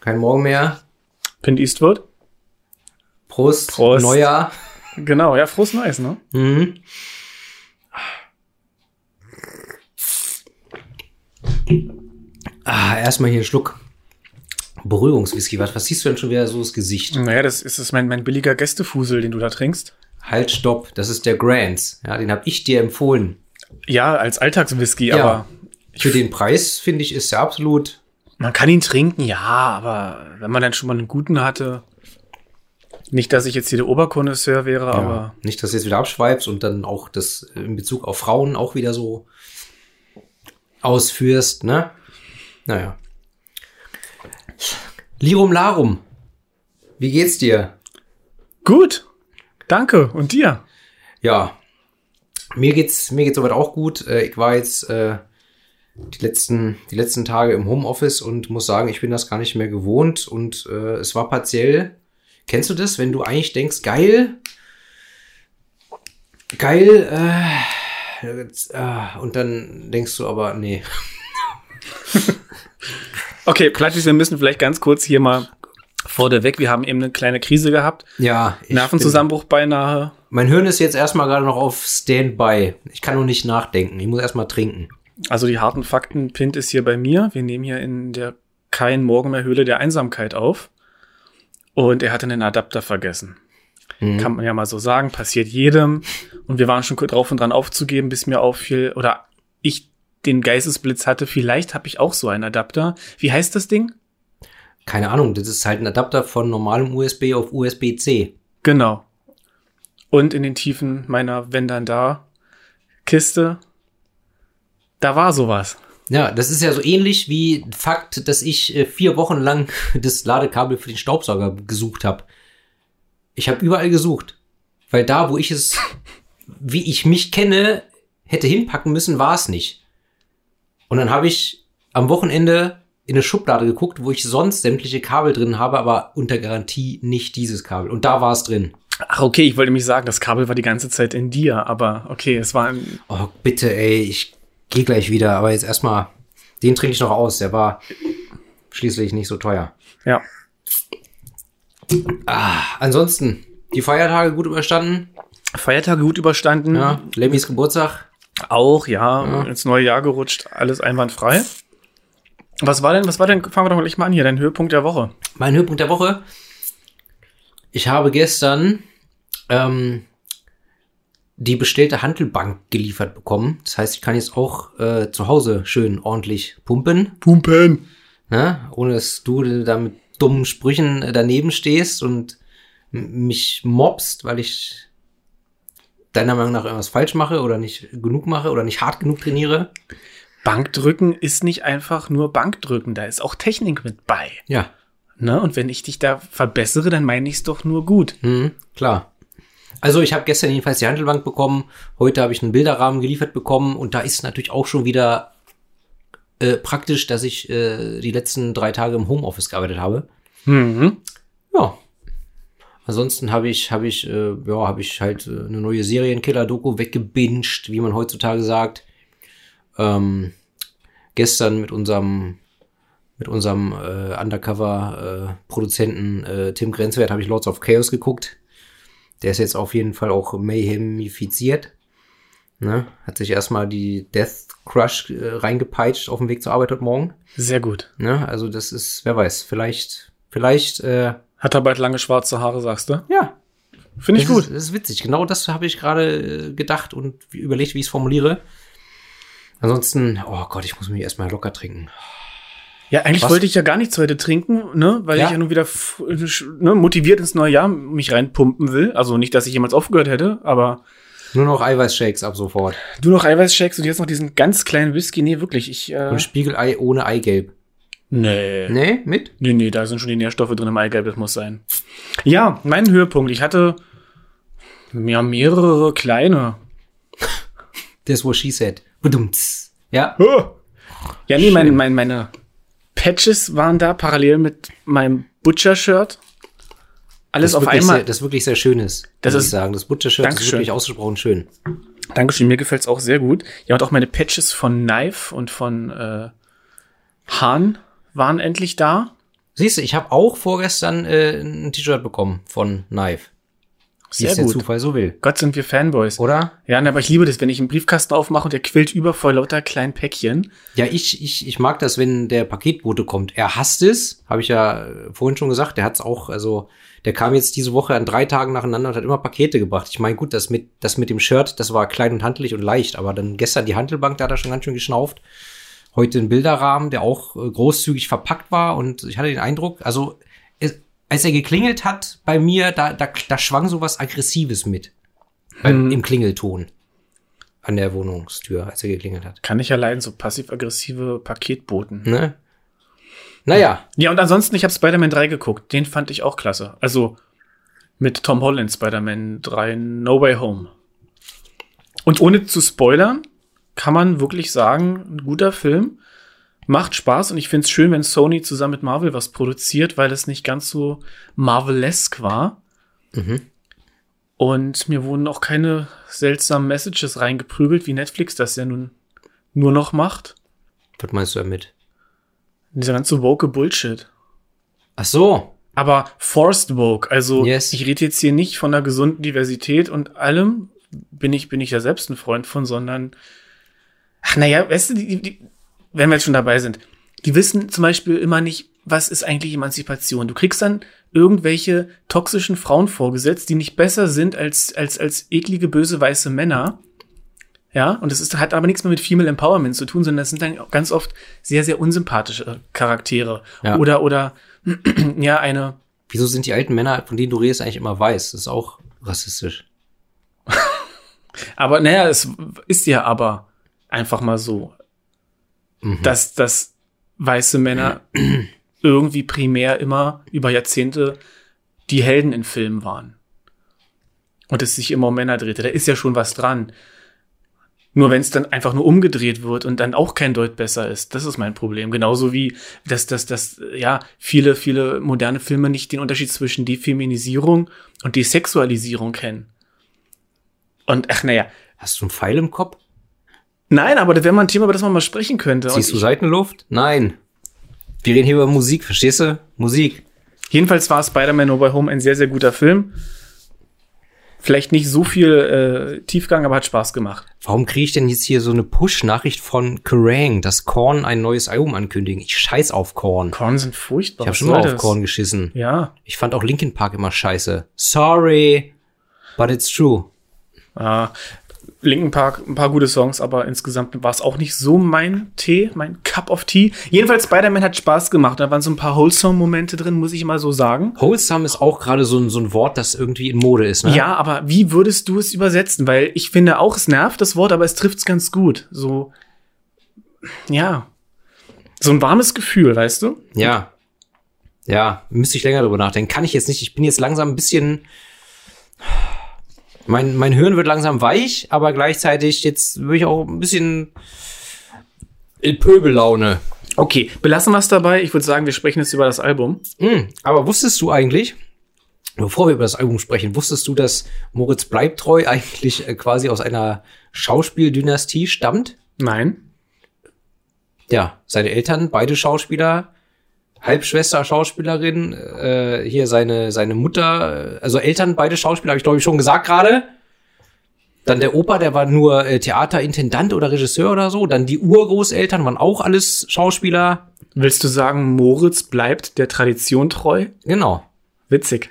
Kein Morgen mehr. Clint Eastwood. Prost. Prost. Neujahr. Genau, ja, frohes Neues, ne? Mhm. Ah, erstmal hier einen Schluck Beruhigungswhisky. Was, was siehst du denn schon wieder so das Gesicht? Naja, das ist das mein, mein billiger Gästefusel, den du da trinkst. Halt, stopp. Das ist der Grants. Ja, den habe ich dir empfohlen. Ja, als Alltagswhisky, Ja. aber Für den Preis, finde ich, ist er absolut. man kann ihn trinken, ja, aber wenn man dann schon mal einen guten hatte. Nicht, dass ich jetzt hier der Oberkonnoisseur wäre, Ja, aber nicht, dass du jetzt wieder abschweifst und dann auch das in Bezug auf Frauen auch wieder so ausführst, ne? Naja. Lirum Larum. Wie geht's dir? gut. Danke. Und dir? Ja. Mir geht's, mir geht's soweit auch gut. Äh, Ich war jetzt äh, die letzten, die letzten Tage im Homeoffice und muss sagen, ich bin das gar nicht mehr gewohnt und äh, es war partiell. Kennst du das, wenn du eigentlich denkst, geil, geil, äh, äh, und dann denkst du aber, nee. Okay, Plattis, wir müssen vielleicht ganz kurz hier mal vor der weg. Wir haben eben eine kleine Krise gehabt. Ja. Nervenzusammenbruch beinahe. Mein Hirn ist jetzt erstmal gerade noch auf Standby. Ich kann noch nicht nachdenken. Ich muss erstmal trinken. Also die harten Fakten, Pint ist hier bei mir. Wir nehmen hier in der kein Morgen mehr Höhle der Einsamkeit auf. Und er hatte einen Adapter vergessen. Mhm. Kann man ja mal so sagen, passiert jedem. Und wir waren schon kurz drauf und dran aufzugeben, bis mir auffiel, oder ich den Geistesblitz hatte, vielleicht habe ich auch so einen Adapter. Wie heißt das Ding? Keine Ahnung, das ist halt ein Adapter von normalem USB auf USB-C. Genau. Und in den Tiefen meiner Wenn dann da Kiste, da war sowas. Ja, das ist ja so ähnlich wie Fakt, dass ich äh, vier Wochen lang das Ladekabel für den Staubsauger gesucht habe. Ich habe überall gesucht. Weil da, wo ich es, wie ich mich kenne, hätte hinpacken müssen, war es nicht. Und dann habe ich am Wochenende in eine Schublade geguckt, wo ich sonst sämtliche Kabel drin habe, aber unter Garantie nicht dieses Kabel. Und da war es drin. Ach, okay, ich wollte mich sagen, das Kabel war die ganze Zeit in dir, aber okay, es war ein, Oh, bitte, ey, ich gehe gleich wieder. Aber jetzt erstmal, den trinke ich noch aus. Der war schließlich nicht so teuer. ja. Ah, ansonsten, die Feiertage gut überstanden. Feiertage gut überstanden. Ja, Lemmys Geburtstag. Auch, ja, Ja. ins neue Jahr gerutscht, alles einwandfrei. Was war denn, was war denn, fangen wir doch gleich mal an hier, dein Höhepunkt der Woche. Mein Höhepunkt der Woche. Ich habe gestern ähm, die bestellte Handelbank geliefert bekommen. Das heißt, ich kann jetzt auch äh, zu Hause schön ordentlich pumpen. Pumpen. ne? ohne dass du da mit dummen Sprüchen äh, daneben stehst und mich mobst, weil ich deiner Meinung nach irgendwas falsch mache oder nicht genug mache oder nicht hart genug trainiere. Bankdrücken ist nicht einfach nur Bankdrücken, da ist auch Technik mit bei. Ja, Ne? Und wenn ich dich da verbessere, dann meine ich es doch nur gut. mhm, klar. Also ich habe gestern jedenfalls die Handelbank bekommen, heute habe ich einen Bilderrahmen geliefert bekommen und da ist natürlich auch schon wieder äh, praktisch, dass ich äh, die letzten drei Tage im Homeoffice gearbeitet habe. Mhm. Ja. Ansonsten habe ich, habe ich, äh, ja, habe ich halt äh, eine neue Serienkiller-Doku weggebinged, wie man heutzutage sagt. Ähm, gestern mit unserem, mit unserem äh, Undercover-Produzenten äh, Tim Grenzwert habe ich Lords of Chaos geguckt. Der ist jetzt auf jeden Fall auch Mayhemifiziert. Ne? Hat sich erstmal die Death Crush äh, reingepeitscht auf dem Weg zur Arbeit heute Morgen. Sehr gut. Ne? Also das ist, wer weiß, vielleicht, vielleicht, äh, Hat er bald lange schwarze Haare, sagst du? ja, Finde ich das gut. Ist, das ist witzig. Genau das habe ich gerade äh, gedacht und überlegt, wie ich es formuliere. Ansonsten, oh Gott, ich muss mich erstmal locker trinken. Ja, eigentlich Was? wollte ich ja gar nichts heute trinken, ne, weil Ja. ich ja nun wieder f- ne, motiviert ins neue Jahr mich reinpumpen will. Also nicht, dass ich jemals aufgehört hätte, aber Nur noch Eiweißshakes ab sofort. du noch Eiweißshakes und jetzt noch diesen ganz kleinen Whisky. Nee, wirklich, ich, äh, Und Spiegelei ohne Eigelb. nee. Nee, mit? Nee, nee, da sind schon die Nährstoffe drin im Eigelb, das muss sein. Ja, mein Höhepunkt. Ich hatte ja mehrere kleine. Das was she said. Bedumts. Ja. Ja, nee, mein, mein, meine Patches waren da parallel mit meinem Butcher-Shirt. Alles auf einmal. Sehr, das wirklich sehr schön ist. Das muss ist- ich sagen. Das Butcher-Shirt ist wirklich ausgesprochen schön. Dankeschön, mir gefällt's auch sehr gut. Ja, und auch meine Patches von Knife und von äh, Hahn waren endlich da. Siehst du, ich habe auch vorgestern äh, ein T-Shirt bekommen von Knife. Wie Sehr es der. Zufall so will. Gott sind wir Fanboys. Oder? Ja, aber ich liebe das, wenn ich einen Briefkasten aufmache und der quillt über vor lauter kleinen Päckchen. Ja, ich, ich, ich mag das, wenn der Paketbote kommt. Er hasst es, habe ich ja äh, vorhin schon gesagt. Der hat's auch, also der kam jetzt diese Woche an drei Tagen nacheinander und hat immer Pakete gebracht. Ich meine, gut, das mit, das mit dem Shirt, das war klein und handlich und leicht, aber dann gestern die Handelbank, da hat er schon ganz schön geschnauft. Heute ein Bilderrahmen, der auch äh, großzügig verpackt war und ich hatte den Eindruck, also als er geklingelt hat bei mir, da, da, da schwang sowas Aggressives mit. Beim, Hm. Im Klingelton. An der Wohnungstür, als er geklingelt hat. Kann ich ja leiden, so passiv-aggressive Paketboten. Ne? Naja, Ja, und ansonsten, ich habe Spider-Man 3 geguckt. Den fand ich auch klasse. Also mit Tom Holland Spider-Man 3 No Way Home. Und ohne zu spoilern, kann man wirklich sagen, ein guter Film. Macht Spaß und ich finde es schön, wenn Sony zusammen mit Marvel was produziert, weil es nicht ganz so Marvelesque war. Mhm. Und mir wurden auch keine seltsamen Messages reingeprügelt, wie Netflix das ja nun nur noch macht. was meinst du damit? Dieser ganze woke Bullshit. Ach so. aber forced woke. Also Yes. ich rede jetzt hier nicht von einer gesunden Diversität und allem bin ich bin ich ja selbst ein Freund von, sondern ach naja, weißt du, die, die, wenn wir jetzt schon dabei sind, die wissen zum Beispiel immer nicht, was ist eigentlich Emanzipation. Du kriegst dann irgendwelche toxischen Frauen vorgesetzt, die nicht besser sind als als als eklige böse weiße Männer. Ja, und es ist, hat aber nichts mehr mit Female Empowerment zu tun, sondern es sind dann ganz oft sehr, sehr unsympathische Charaktere. Ja. Oder, oder, ja, eine, Wieso sind die alten Männer, von denen du redest, eigentlich immer weiß? Das ist auch rassistisch. aber naja, es ist ja aber einfach mal so, Mhm. dass, dass weiße Männer irgendwie primär immer über Jahrzehnte die Helden in Filmen waren. Und es sich immer um Männer drehte. Da ist ja schon was dran. Nur wenn es dann einfach nur umgedreht wird und dann auch kein Deut besser ist, das ist mein Problem. Genauso wie, dass, dass, dass ja, viele, viele moderne Filme nicht den Unterschied zwischen Defeminisierung und Desexualisierung kennen. Und ach naja, Hast du einen Pfeil im Kopf? Nein, aber das wäre mal ein Thema, über das man mal sprechen könnte. Siehst du Seitenluft? Nein. Wir reden hier über Musik, verstehst du? Musik. jedenfalls war Spider-Man No Way Home ein sehr, sehr guter Film. Vielleicht nicht so viel äh, Tiefgang, aber hat Spaß gemacht. Warum kriege ich denn jetzt hier so eine Push-Nachricht von Kerrang, dass Korn ein neues Album ankündigen? Ich scheiß auf Korn. Korn sind furchtbar. Ich habe schon mal auf? Korn geschissen. Ja. Ich fand auch Linkin Park immer scheiße. Sorry, but it's true. Ja, Linken Park, ein paar gute Songs, aber insgesamt war es auch nicht so mein Tee, mein Cup of Tea. Jedenfalls, Spider-Man hat Spaß gemacht. Da waren so ein paar Wholesome-Momente drin, muss ich mal so sagen. Wholesome ist auch gerade so ein, so ein Wort, das irgendwie in Mode ist, ne? Ja, aber wie würdest du es übersetzen? Weil ich finde auch, es nervt das Wort, aber es trifft's ganz gut. So, ja. So ein warmes Gefühl, weißt du? Ja. Ja, müsste ich länger drüber nachdenken. Kann ich jetzt nicht. Ich bin jetzt langsam ein bisschen. Mein, mein Hirn wird langsam weich, aber gleichzeitig jetzt würde ich auch ein bisschen in Pöbellaune. Okay, belassen wir es dabei. Ich würde sagen, wir sprechen jetzt über das Album. Hm, aber wusstest du eigentlich, bevor wir über das Album sprechen, wusstest du, dass Moritz Bleibtreu eigentlich äh, quasi aus einer Schauspieldynastie stammt? Nein. Ja, seine Eltern, beide Schauspieler, Halbschwester Schauspielerin, äh, hier seine, seine Mutter, also Eltern, beide Schauspieler, habe ich glaube ich schon gesagt gerade. Dann der Opa, der war nur äh, Theaterintendant oder Regisseur oder so. Dann die Urgroßeltern waren auch alles Schauspieler. Willst du sagen, Moritz bleibt der Tradition treu? Genau. Witzig.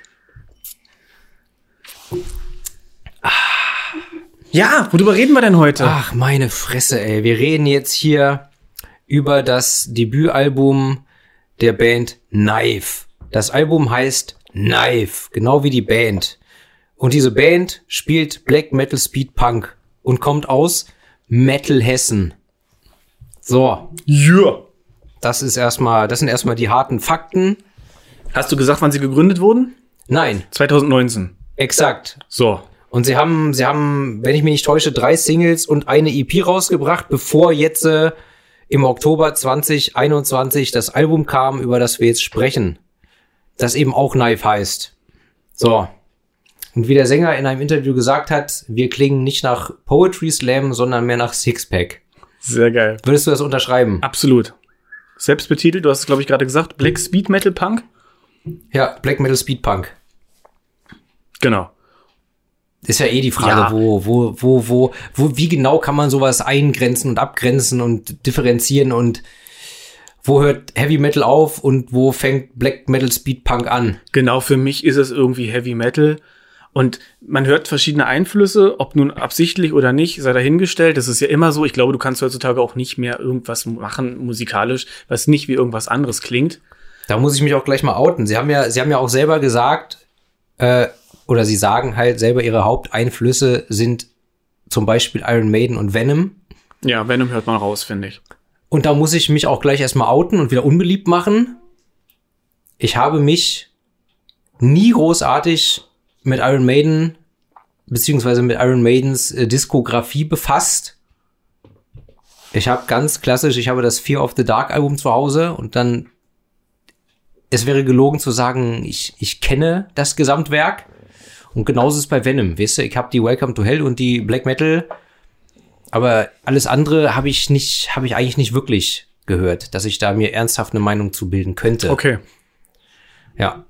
Ja, worüber reden wir denn heute? Ach, meine Fresse, ey. Wir reden jetzt hier über das Debütalbum der Band Knife. Das Album heißt Knife, genau wie die Band. Und diese Band spielt Black Metal Speed Punk und kommt aus Metal Hessen. So, Ja. das ist erstmal, das sind erstmal die harten Fakten. Hast du gesagt, wann sie gegründet wurden? Nein, 2019. exakt. So. Und sie haben, sie haben, wenn ich mich nicht täusche, drei Singles und eine EP rausgebracht, bevor jetzt äh, im Oktober 2021 das Album kam, über das wir jetzt sprechen. Das eben auch Knife heißt. So. Und wie der Sänger in einem Interview gesagt hat, wir klingen nicht nach Poetry Slam, sondern mehr nach Sixpack. Sehr geil. Würdest du das unterschreiben? Absolut. selbst betitelt, du hast es, glaube ich, gerade gesagt, Black Speed Metal Punk. Ja, Black Metal Speed Punk. Genau. Ist ja eh die Frage, Ja. wo, wo, wo, wo, wo, wie genau kann man sowas eingrenzen und abgrenzen und differenzieren und wo hört Heavy Metal auf und wo fängt Black Metal Speed Punk an? Genau, für mich ist es irgendwie Heavy Metal. Und man hört verschiedene Einflüsse, ob nun absichtlich oder nicht, sei dahingestellt. Das ist ja immer so. Ich glaube, du kannst heutzutage auch nicht mehr irgendwas machen musikalisch, was nicht wie irgendwas anderes klingt. Da muss ich mich auch gleich mal outen. Sie haben ja, Sie haben ja auch selber gesagt, äh, oder Sie sagen halt selber, Ihre Haupteinflüsse sind zum Beispiel Iron Maiden und Venom. Ja, Venom hört man raus, finde ich. Und da muss ich mich auch gleich erstmal outen und wieder unbeliebt machen. Ich habe mich nie großartig mit Iron Maiden beziehungsweise mit Iron Maidens äh, Diskografie befasst. Ich habe ganz klassisch, ich habe das Fear of the Dark Album zu Hause und dann es wäre gelogen zu sagen, ich, ich kenne das Gesamtwerk. Und genauso ist es bei Venom. Weißt du, ich habe die Welcome to Hell und die Black Metal aber alles andere habe ich nicht, habe ich eigentlich nicht wirklich gehört, dass ich da mir ernsthaft eine Meinung zu bilden könnte. Okay. Ja.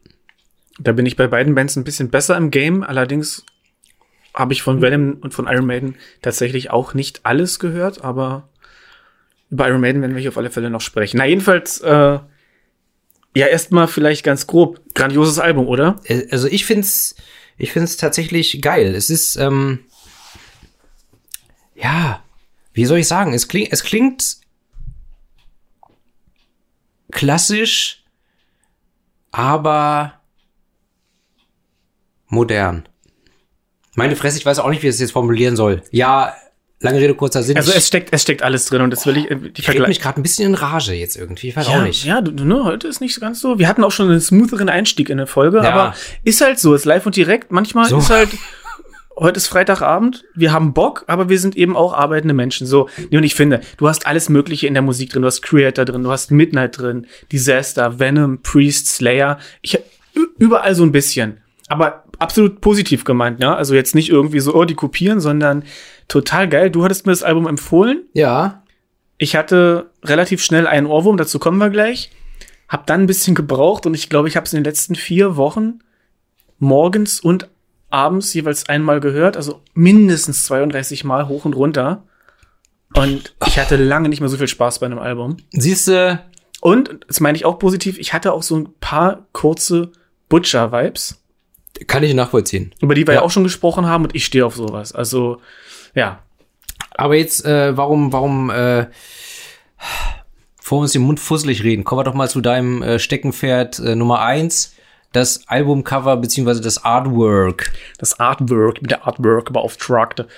Da bin ich bei beiden Bands ein bisschen besser im Game. Allerdings habe ich von Venom und von Iron Maiden tatsächlich auch nicht alles gehört, aber über Iron Maiden werden wir hier auf alle Fälle noch sprechen. Na, jedenfalls, äh, ja, erstmal vielleicht ganz grob. Grandioses Album, oder? Äh, Also ich find's, ich find's tatsächlich geil. Es ist, ähm, ja, wie soll ich sagen? Es klingt, es klingt klassisch, aber modern. Meine Fresse, ich weiß auch nicht, wie ich es jetzt formulieren soll. Ja, lange Rede, kurzer Sinn. Also ich es steckt, es steckt alles drin und das will ich, die ich rede mich gerade ein bisschen in Rage jetzt irgendwie. Ich weiß Ja, auch nicht. ja du, ne, heute ist nicht ganz so. Wir hatten auch schon einen smootheren Einstieg in der Folge, Ja. aber ist halt so, ist live und direkt. Manchmal So. ist halt, heute ist Freitagabend, wir haben Bock, aber wir sind eben auch arbeitende Menschen. So, und ich finde, du hast alles Mögliche in der Musik drin. Du hast Creator drin, du hast Midnight drin, Disaster, Venom, Priest, Slayer. Ich überall so ein bisschen. Aber absolut positiv gemeint, ja. Also jetzt nicht irgendwie so, oh, die kopieren, sondern total geil. Du hattest mir das Album empfohlen. Ja, Ich hatte relativ schnell einen Ohrwurm, dazu kommen wir gleich. Hab dann ein bisschen gebraucht und ich glaube, ich habe es in den letzten vier Wochen morgens und abends jeweils einmal gehört, also mindestens 32 Mal hoch und runter. Und ich hatte lange nicht mehr so viel Spaß bei einem Album. siehst du, Und, das meine ich auch positiv, ich hatte auch so ein paar kurze Butcher-Vibes, kann ich nachvollziehen. über die wir ja. Ja. auch schon gesprochen haben und ich stehe auf sowas. Also, ja. Aber jetzt, äh, warum, warum, äh, vor uns den Mund fusselig reden, kommen wir doch mal zu deinem äh, Steckenpferd äh, Nummer eins, das Albumcover beziehungsweise das Artwork. das Artwork, mit der Artwork beauftragte.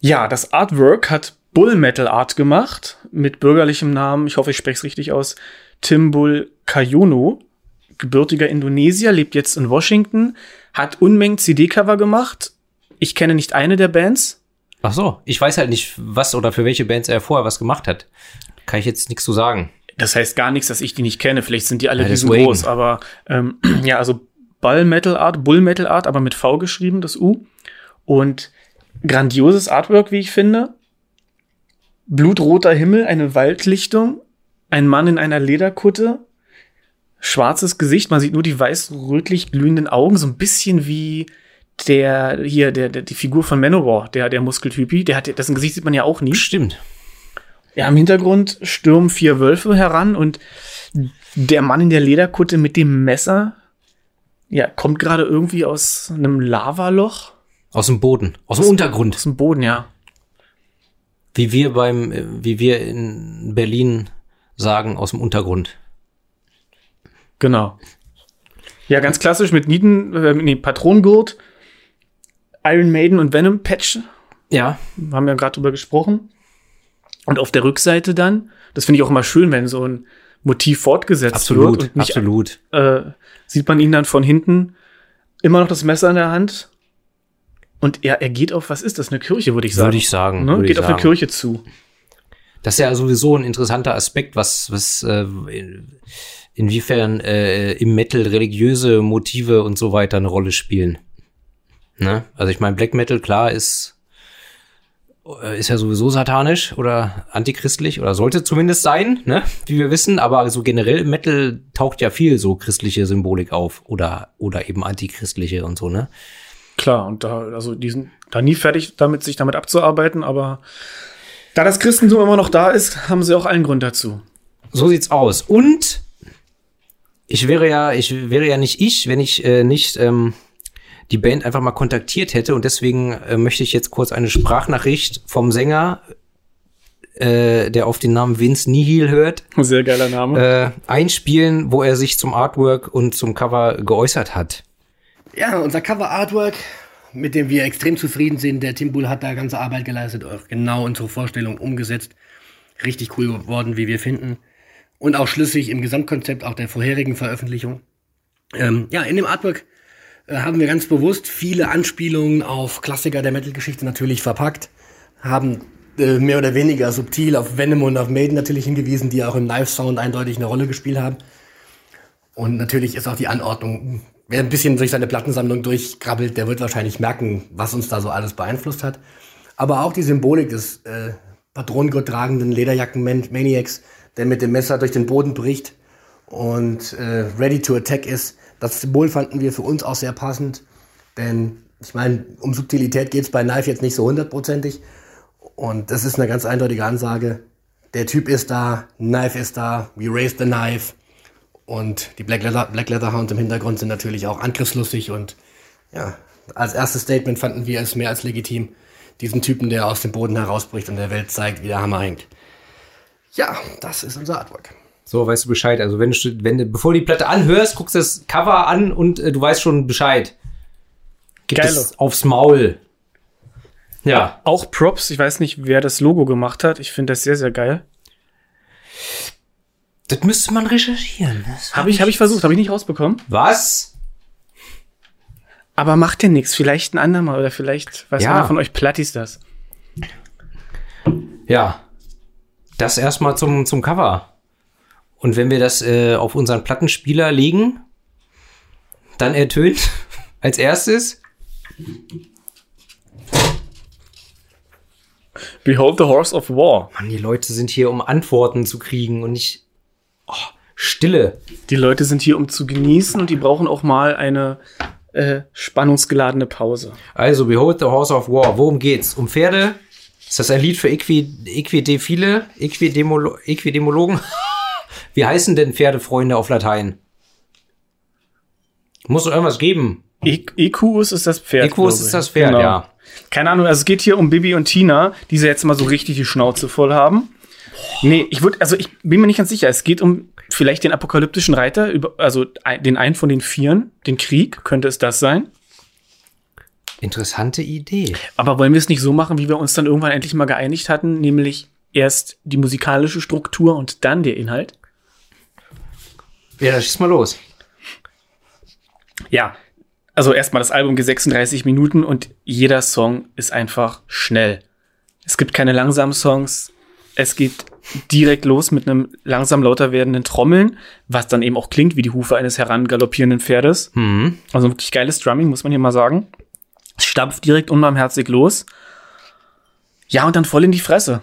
Ja, das Artwork hat Bull Metal Art gemacht, mit bürgerlichem Namen, ich hoffe, ich spreche es richtig aus, Timbul Kayono, gebürtiger Indonesier, lebt jetzt in Washington, hat Unmengen CD-Cover gemacht. Ich kenne nicht eine der Bands. Ach so, ich weiß halt nicht, was oder für welche Bands er vorher was gemacht hat. Kann ich jetzt nichts zu sagen. Das heißt gar nichts, dass ich die nicht kenne. Vielleicht sind die alle Ja, riesengroß, aber ähm, ja, also Ball Metal Art, Bull Metal Art, aber mit V geschrieben, das U. Und grandioses Artwork, wie ich finde. Blutroter Himmel, eine Waldlichtung, ein Mann in einer Lederkutte, schwarzes Gesicht, man sieht nur die weiß-rötlich glühenden Augen, so ein bisschen wie der hier der, der die Figur von Manowar, der der Muskeltypi, der hat dessen Gesicht sieht man ja auch nie. Stimmt. Ja, im Hintergrund stürmen vier Wölfe heran und der Mann in der Lederkutte mit dem Messer, ja, kommt gerade irgendwie aus einem Lavaloch, Aus dem Boden, aus dem Untergrund. aus dem Boden, ja. Wie wir beim, wie wir in Berlin sagen, aus dem Untergrund. Genau. Ja, ganz klassisch mit Nieten, äh, nee, Patronengurt, Iron Maiden und Venom Patch, Ja, haben wir gerade drüber gesprochen. Und auf der Rückseite dann, das finde ich auch immer schön, wenn so ein Motiv fortgesetzt absolut, wird nicht absolut. äh, sieht man ihn dann von hinten immer noch das Messer in der Hand. Und er, er geht auf, was ist das, eine Kirche, würde ich sagen. Würde ich sagen. Ne? Geht ich auf eine sagen. Kirche zu. Das ist ja sowieso ein interessanter Aspekt, was, was äh, inwiefern äh, im Metal religiöse Motive und so weiter eine Rolle spielen. Ne? Also ich meine, Black Metal, klar, ist äh, ist ja sowieso satanisch oder antichristlich oder sollte zumindest sein, ne? Wie wir wissen. Aber so generell im Metal taucht ja viel so christliche Symbolik auf oder, oder eben antichristliche und so, ne? Klar, und da, also die sind da nie fertig damit, sich damit abzuarbeiten, aber da das Christentum immer noch da ist, haben sie auch allen Grund dazu. So sieht's aus. Und ich wäre ja, ich wäre ja nicht ich, wenn ich äh, nicht ähm, die Band einfach mal kontaktiert hätte. Und deswegen äh, möchte ich jetzt kurz eine Sprachnachricht vom Sänger, äh, der auf den Namen Vince Nihil hört, Sehr geiler Name. äh, einspielen, wo er sich zum Artwork und zum Cover geäußert hat. Ja, unser Cover-Artwork, mit dem wir extrem zufrieden sind. Der Tim Bull hat da ganze Arbeit geleistet, auch genau unsere Vorstellung umgesetzt. Richtig cool geworden, wie wir finden. Und auch schlüssig im Gesamtkonzept auch der vorherigen Veröffentlichung. Ähm, ja, in dem Artwork haben wir ganz bewusst viele Anspielungen auf Klassiker der Metal-Geschichte natürlich verpackt. Haben äh, mehr oder weniger subtil auf Venom und auf Maiden natürlich hingewiesen, die auch im Live-Sound eindeutig eine Rolle gespielt haben. Und natürlich ist auch die Anordnung, wer ein bisschen durch seine Plattensammlung durchkrabbelt, der wird wahrscheinlich merken, was uns da so alles beeinflusst hat. Aber auch die Symbolik des äh, Patronengurt tragenden Lederjacken-Maniacs, der mit dem Messer durch den Boden bricht und äh, ready to attack ist. Das Symbol fanden wir für uns auch sehr passend, denn ich meine, um Subtilität geht's bei Knife jetzt nicht so hundertprozentig. Und das ist eine ganz eindeutige Ansage. Der Typ ist da, Knife ist da, we raise the knife. Und die Black Leather, Black Leather Hounds im Hintergrund sind natürlich auch angriffslustig und ja, als erstes Statement fanden wir es mehr als legitim, diesen Typen, der aus dem Boden herausbricht und der Welt zeigt, wie der Hammer hängt. Ja, das ist unser Artwork. So, weißt du Bescheid. Also wenn du, wenn du, bevor du die Platte anhörst, guckst du das Cover an und äh, du weißt schon Bescheid. Gib Geilo. es aufs Maul. Ja. Auch Props, ich weiß nicht, wer das Logo gemacht hat. Ich finde das sehr, sehr geil. Das müsste man recherchieren. Habe ich, hab ich versucht, habe ich nicht rausbekommen. Was? Aber macht ja nichts. Vielleicht ein andermal oder vielleicht weiß Ja. einer von euch Plattis das. Ja. Das erstmal zum, zum Cover. Und wenn wir das äh, auf unseren Plattenspieler legen, dann ertönt als erstes Behold the Horse of War. Mann, die Leute sind hier, um Antworten zu kriegen und nicht oh, Stille. Die Leute sind hier, um zu genießen und die brauchen auch mal eine äh, spannungsgeladene Pause. Also, Behold the Horse of War. Worum geht's? Um Pferde? Ist das ein Lied für Equi Equidephile? Equidemolo Equidemologen? Wie heißen denn Pferdefreunde auf Latein? Muss doch irgendwas geben. Equus ist das Pferd. Equus ist das Pferd, Genau. ja. Keine Ahnung, also es geht hier um Bibi und Tina, die sie jetzt mal so richtig die Schnauze voll haben. Nee, ich würde, also ich bin mir nicht ganz sicher. Es geht um vielleicht den apokalyptischen Reiter, also den einen von den Vieren, den Krieg, könnte es das sein. Interessante Idee. Aber wollen wir es nicht so machen, wie wir uns dann irgendwann endlich mal geeinigt hatten, nämlich erst die musikalische Struktur und dann der Inhalt? Ja, dann schieß mal los. Ja, also erstmal das Album geht 36 Minuten und jeder Song ist einfach schnell. Es gibt keine langsamen Songs. Es geht direkt los mit einem langsam lauter werdenden Trommeln, was dann eben auch klingt wie die Hufe eines herangaloppierenden Pferdes. Mhm. Also wirklich geiles Drumming, muss man hier mal sagen. Es stampft direkt unbarmherzig los. Ja, und dann voll in die Fresse.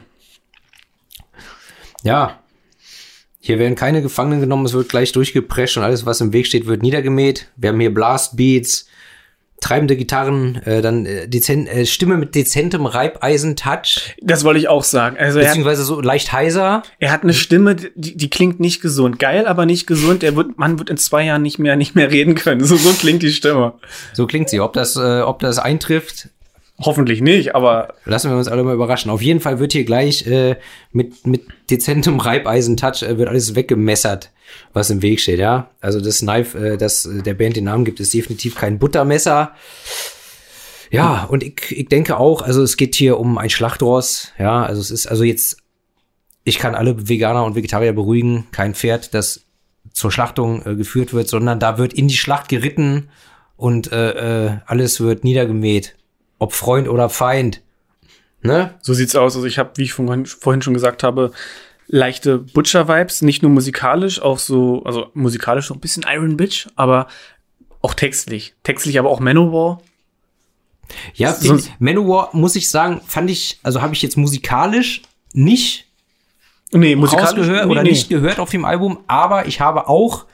Ja. Hier werden keine Gefangenen genommen, es wird gleich durchgeprescht und alles, was im Weg steht, wird niedergemäht. Wir haben hier Blastbeats, treibende Gitarren, äh, dann äh, dezent, äh, Stimme mit dezentem Reibeisen-Touch, Das wollte ich auch sagen. Also er hat, beziehungsweise so leicht heiser. er hat eine Stimme, die, die klingt nicht gesund. Geil, aber nicht gesund. Er wird, man wird in zwei Jahren nicht mehr, nicht mehr reden können. So, so klingt die Stimme. So klingt sie. Ob das, äh, ob das eintrifft, Hoffentlich nicht, aber lassen wir uns alle mal überraschen. Auf jeden Fall wird hier gleich äh, mit, mit dezentem Reibeisen-Touch äh, wird alles weggemessert, was im Weg steht, ja. Also das Knife, äh, das äh, der Band den Namen gibt, ist definitiv kein Buttermesser. Ja, und ich, ich denke auch, also es geht hier um ein Schlachtross, ja, also es ist, also jetzt, ich kann alle Veganer und Vegetarier beruhigen, kein Pferd, das zur Schlachtung äh, geführt wird, sondern da wird in die Schlacht geritten und äh, äh, alles wird niedergemäht. Ob Freund oder Feind. Ne? so sieht's aus. Also ich habe, wie ich vorhin, schon gesagt habe, leichte Butcher-Vibes, nicht nur musikalisch, auch so, also musikalisch so ein bisschen Iron Bitch, aber auch textlich. Textlich aber auch Manowar. Ja, so, Manowar, muss ich sagen, fand ich, also habe ich jetzt musikalisch nicht Nee, musikalisch rausgehört nee, oder nee. nicht gehört auf dem Album, aber ich habe auch,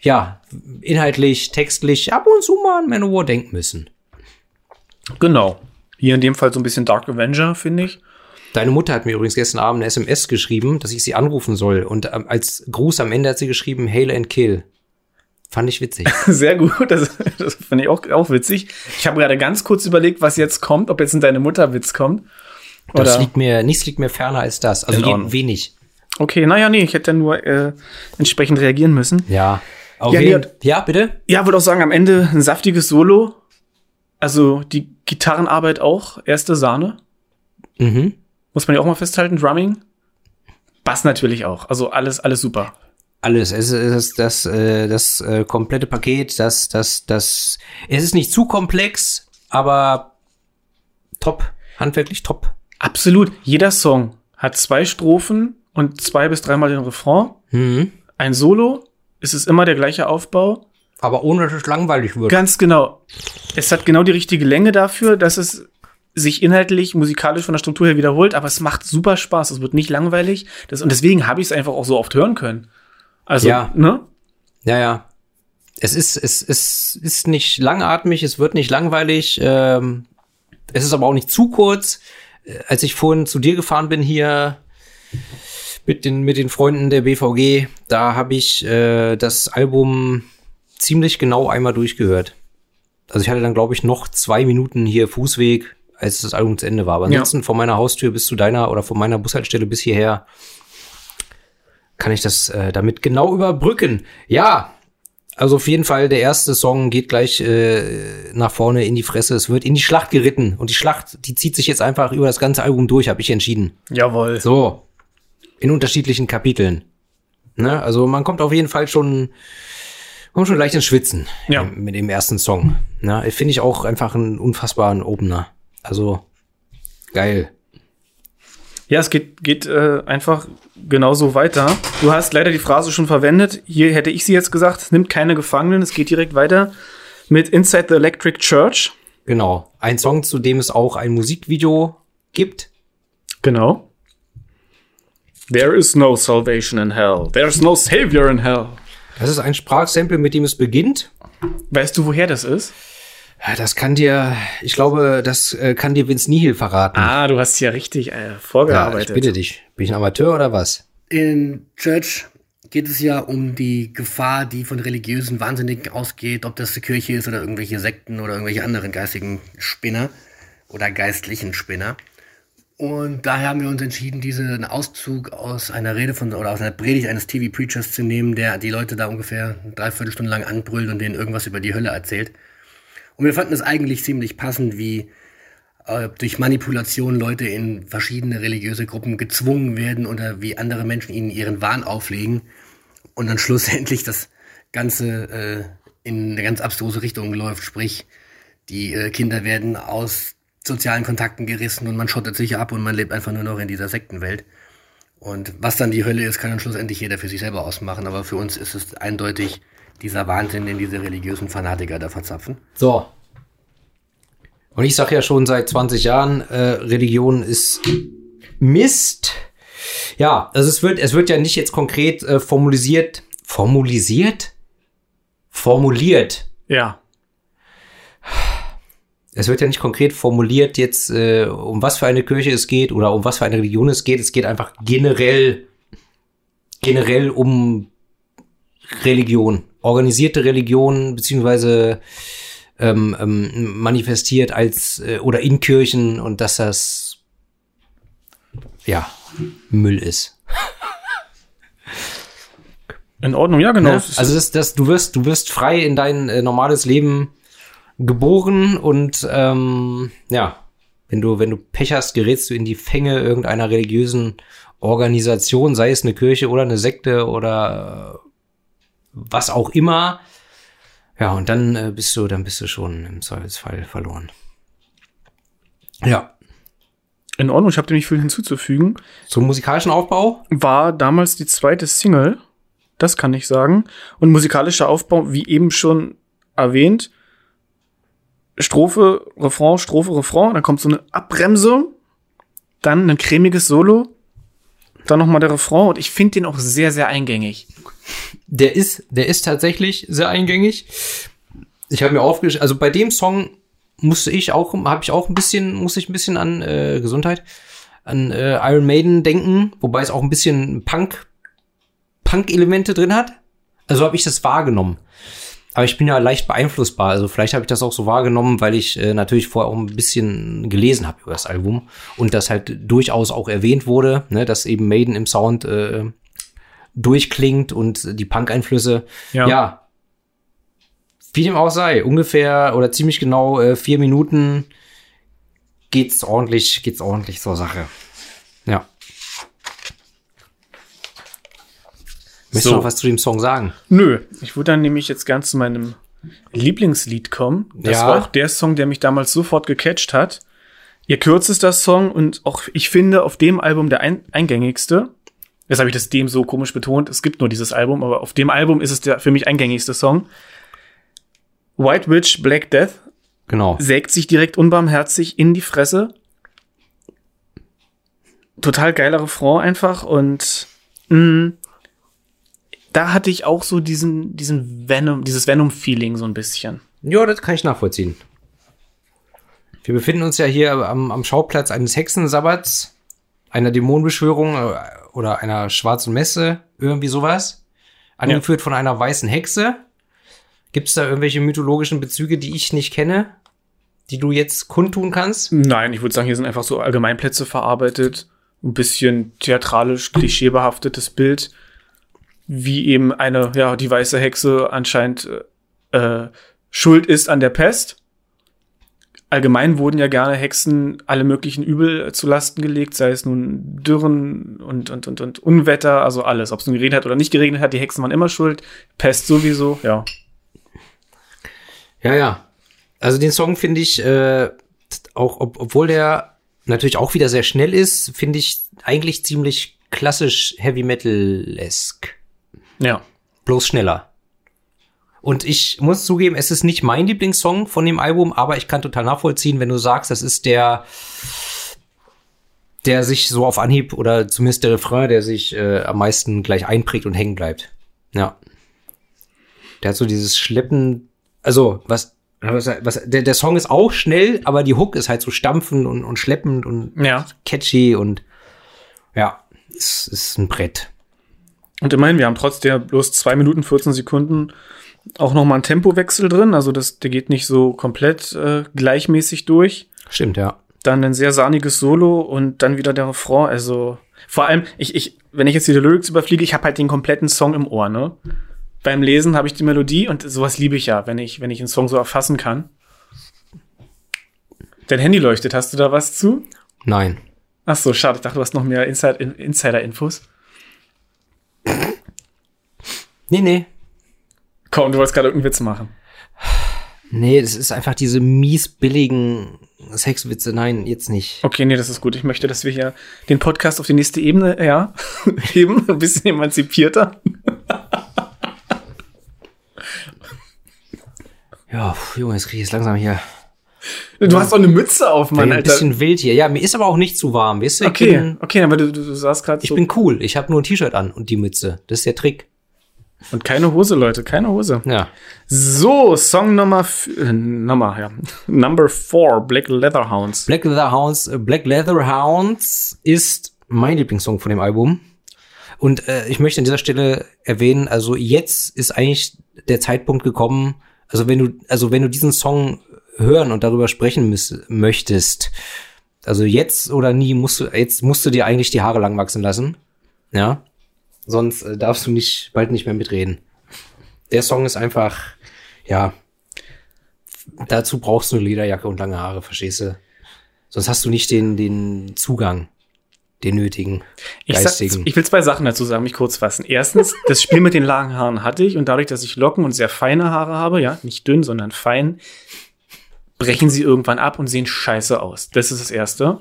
ja, inhaltlich, textlich ab und zu mal an Manowar denken müssen. Genau. Hier in dem Fall so ein bisschen Dark Avenger, finde ich. Deine Mutter hat mir übrigens gestern Abend eine SMS geschrieben, dass ich sie anrufen soll. Und ähm, als Gruß am Ende hat sie geschrieben, Hail and Kill. Fand ich witzig. Sehr gut, das, das finde ich auch, auch witzig. Ich habe gerade ganz kurz überlegt, was jetzt kommt, ob jetzt ein Deine Mutter-Witz kommt. Das Oder, liegt mir, nichts liegt mir ferner als das. Also In je, wenig. okay, naja, nee, ich hätte nur äh, entsprechend reagieren müssen. Ja. Auf Ja, nee. ja, bitte? Ja, würde auch sagen, am Ende ein saftiges Solo. Also die Gitarrenarbeit auch, erste Sahne. Mhm. Muss man ja auch mal festhalten, Drumming. Bass natürlich auch. Also alles, alles super. Alles. Es ist das, äh, das äh, komplette Paket, das, das, das. Es ist nicht zu komplex, aber top. Handwerklich top. Absolut. Jeder Song hat zwei Strophen und zwei bis dreimal den Refrain. Mhm. Ein Solo. Es ist immer der gleiche Aufbau. Aber ohne dass es langweilig wird. Ganz genau. Es hat genau die richtige Länge dafür, dass es sich inhaltlich, musikalisch von der Struktur her wiederholt, aber es macht super Spaß. Es wird nicht langweilig. Das, und deswegen habe ich es einfach auch so oft hören können. Also, Ja. ne? Ja, ja. Es ist, es, es ist nicht langatmig, es wird nicht langweilig. Ähm, es ist aber auch nicht zu kurz. Äh, Als ich vorhin zu dir gefahren bin hier mit den, mit den Freunden der BVG, da habe ich äh, das Album ziemlich genau einmal durchgehört. Also ich hatte dann, glaube ich, noch zwei Minuten hier Fußweg, als das Album zu Ende war. Aber Ja. ansonsten von meiner Haustür bis zu deiner oder von meiner Bushaltestelle bis hierher kann ich das äh, damit genau überbrücken. Ja, also auf jeden Fall, der erste Song geht gleich äh, nach vorne in die Fresse. Es wird in die Schlacht geritten. Und die Schlacht, die zieht sich jetzt einfach über das ganze Album durch, habe ich entschieden. Jawohl. So. In unterschiedlichen Kapiteln. Ne? Also man kommt auf jeden Fall schon, kommt schon leicht ins Schwitzen Ja. mit dem ersten Song. Ne? Finde ich auch einfach einen unfassbaren Opener. Also geil. Ja, es geht, geht äh, einfach genauso weiter. Du hast leider die Phrase schon verwendet. Hier hätte ich sie jetzt gesagt. Es nimmt keine Gefangenen. Es geht direkt weiter mit Inside the Electric Church. Genau. Ein Song, zu dem es auch ein Musikvideo gibt. Genau. There is no salvation in hell. There's no savior in hell. Das ist ein Sprachsample, mit dem es beginnt. Weißt du, woher das ist? Das kann dir, ich glaube, das äh, kann dir Vince Nihil verraten. Ah, du hast ja richtig äh, ja, ich vorgearbeitet. bitte dich. Bin ich ein Amateur oder was? In Church geht es ja um die Gefahr, die von religiösen Wahnsinnigen ausgeht, ob das die Kirche ist oder irgendwelche Sekten oder irgendwelche anderen geistigen Spinner oder geistlichen Spinner. Und daher haben wir uns entschieden, diesen Auszug aus einer Rede von oder aus einer Predigt eines TV-Preachers zu nehmen, der die Leute da ungefähr eine Dreiviertelstunde lang anbrüllt und denen irgendwas über die Hölle erzählt. Und wir fanden es eigentlich ziemlich passend, wie äh, durch Manipulation Leute in verschiedene religiöse Gruppen gezwungen werden oder wie andere Menschen ihnen ihren Wahn auflegen und dann schlussendlich das Ganze äh, in eine ganz abstruse Richtung läuft. Sprich, die äh, Kinder werden aus sozialen Kontakten gerissen und man schottet sich ab und man lebt einfach nur noch in dieser Sektenwelt. Und was dann die Hölle ist, kann dann schlussendlich jeder für sich selber ausmachen. Aber für uns ist es eindeutig dieser Wahnsinn, den diese religiösen Fanatiker da verzapfen. So. Und ich sage ja schon seit 20 Jahren, äh, Religion ist Mist. Ja, also es wird, es wird ja nicht jetzt konkret äh, formulisiert. Formulisiert? Formuliert. Ja. Es wird ja nicht konkret formuliert jetzt, äh, um was für eine Kirche es geht oder um was für eine Religion es geht. Es geht einfach generell, generell um Religion. Organisierte Religion, beziehungsweise ähm, ähm, manifestiert als äh, oder in Kirchen und dass das ja Müll ist. In Ordnung, ja, genau. Ne? Es ist- Also das, das, du wirst, du wirst frei in dein äh, normales Leben geboren und ähm, ja, wenn du, wenn du Pech hast, gerätst du in die Fänge irgendeiner religiösen Organisation, sei es eine Kirche oder eine Sekte oder äh, was auch immer. Ja, und dann äh, bist du, dann bist du schon im Zweifelsfall verloren. Ja, in Ordnung, ich habe dem nicht viel hinzuzufügen. zum musikalischen Aufbau. War damals die zweite Single. Das kann ich sagen. Und musikalischer Aufbau, wie eben schon erwähnt, Strophe, Refrain, Strophe, Refrain, dann kommt so eine Abbremse, dann ein cremiges Solo, dann nochmal der Refrain und ich finde den auch sehr, sehr eingängig. Der ist, der ist tatsächlich sehr eingängig. Ich habe mir aufgeschrieben, also bei dem Song musste ich auch, habe ich auch ein bisschen, musste ich ein bisschen an äh, Gesundheit, an äh, Iron Maiden denken, wobei es auch ein bisschen Punk, Punk-Elemente drin hat. Also habe ich das wahrgenommen. Aber ich bin ja leicht beeinflussbar. Also vielleicht habe ich das auch so wahrgenommen, weil ich äh, natürlich vorher auch ein bisschen gelesen habe über das Album und das halt durchaus auch erwähnt wurde, ne, dass eben Maiden im Sound äh, durchklingt und die Punk-Einflüsse. Ja. ja. Wie dem auch sei, ungefähr oder ziemlich genau äh, vier Minuten geht's ordentlich, geht's ordentlich zur Sache. Möchtest So. du noch was zu dem Song sagen? Nö, ich würde dann nämlich jetzt ganz zu meinem Lieblingslied kommen. Das Ja. war auch der Song, der mich damals sofort gecatcht hat. Ihr kürzester Song und auch, ich finde, auf dem Album der ein eingängigste. Jetzt habe ich das dem so komisch betont. Es gibt nur dieses Album, aber auf dem Album ist es der für mich eingängigste Song. White Witch Black Death Genau. sägt sich direkt unbarmherzig in die Fresse. Total geiler Refrain einfach und mh, da hatte ich auch so diesen, diesen Venom, dieses Venom-Feeling so ein bisschen. Ja, das kann ich nachvollziehen. Wir befinden uns ja hier am, am Schauplatz eines Hexensabbats, einer Dämonenbeschwörung äh, oder einer schwarzen Messe, irgendwie sowas. Angeführt von einer weißen Hexe. Gibt es da irgendwelche mythologischen Bezüge, die ich nicht kenne, die du jetzt kundtun kannst? Nein, ich würde sagen, hier sind einfach so Allgemeinplätze verarbeitet. Ein bisschen theatralisch, klischeebehaftetes Bild. Wie eben eine, ja, die weiße Hexe anscheinend äh, schuld ist an der Pest. Allgemein wurden ja gerne Hexen alle möglichen Übel äh, zu Lasten gelegt, sei es nun Dürren und, und, und, und Unwetter, also alles. Ob es nun geregnet hat oder nicht geregnet hat, die Hexen waren immer schuld. Pest sowieso, ja. Ja, ja. Also den Song finde ich, äh, auch, ob, obwohl der natürlich auch wieder sehr schnell ist, finde ich eigentlich ziemlich klassisch Heavy Metal-esque. Ja. bloß schneller. Und ich muss zugeben, es ist nicht mein Lieblingssong von dem Album, aber ich kann total nachvollziehen, wenn du sagst, das ist der, der sich so auf Anhieb oder zumindest der Refrain, der sich äh, am meisten gleich einprägt und hängen bleibt. Ja. Der hat so dieses Schleppen, also was, was, was der, der Song ist auch schnell, aber die Hook ist halt so stampfend und, und schleppend und Ja. catchy und ja, es ist ein Brett. Und immerhin, wir haben trotz der bloß zwei Minuten 14 Sekunden auch noch mal einen Tempowechsel drin. Also das, der geht nicht so komplett äh, gleichmäßig durch. Stimmt, ja. Dann ein sehr sahniges Solo und dann wieder der Refrain. Also vor allem, ich, ich, wenn ich jetzt die Lyrics überfliege, ich habe halt den kompletten Song im Ohr, ne? Beim Lesen habe ich die Melodie und sowas liebe ich ja, wenn ich, wenn ich einen Song so erfassen kann. Dein Handy leuchtet, hast du da was zu? Nein. Ach so, schade, ich dachte, du hast noch mehr Inside, Insider-Infos. Nee, nee. Komm, du wolltest gerade irgendeinen Witz machen. Nee, das ist einfach diese mies billigen Sexwitze. Nein, jetzt nicht. Okay, nee, das ist gut. Ich möchte, dass wir hier den Podcast auf die nächste Ebene, ja, heben, ein bisschen emanzipierter. Ja, pf, Junge, jetzt krieg ich es langsam hier. Du hast doch eine Mütze auf, Mann, ein Alter. bisschen wild hier. Ja, mir ist aber auch nicht zu warm, weißt du? Ich Okay, bin, okay, aber du, du, du saßt gerade ich so. bin cool. Ich habe nur ein T-Shirt an und die Mütze. Das ist der Trick. Und keine Hose, Leute, keine Hose. Ja. So, Song Nummer, äh, Nummer, ja. Number four, Black Leatherhounds. Black Leather Hounds, äh, Black Leather Hounds ist mein Lieblingssong von dem Album. Und äh, ich möchte an dieser Stelle erwähnen, also jetzt ist eigentlich der Zeitpunkt gekommen, also wenn du, also wenn du diesen Song hören und darüber sprechen möchtest, also jetzt oder nie musst du, jetzt musst du dir eigentlich die Haare lang wachsen lassen. Ja. Sonst äh, darfst du nicht, bald nicht mehr mitreden. Der Song ist einfach, ja, dazu brauchst du eine Lederjacke und lange Haare, verstehst du? Sonst hast du nicht den, den Zugang, den nötigen, Ich, sag, geistigen. ich will zwei Sachen dazu sagen, mich kurz fassen. Erstens, das Spiel mit den langen Haaren hatte ich und dadurch, dass ich Locken und sehr feine Haare habe, ja, nicht dünn, sondern fein, brechen sie irgendwann ab und sehen scheiße aus. Das ist das Erste.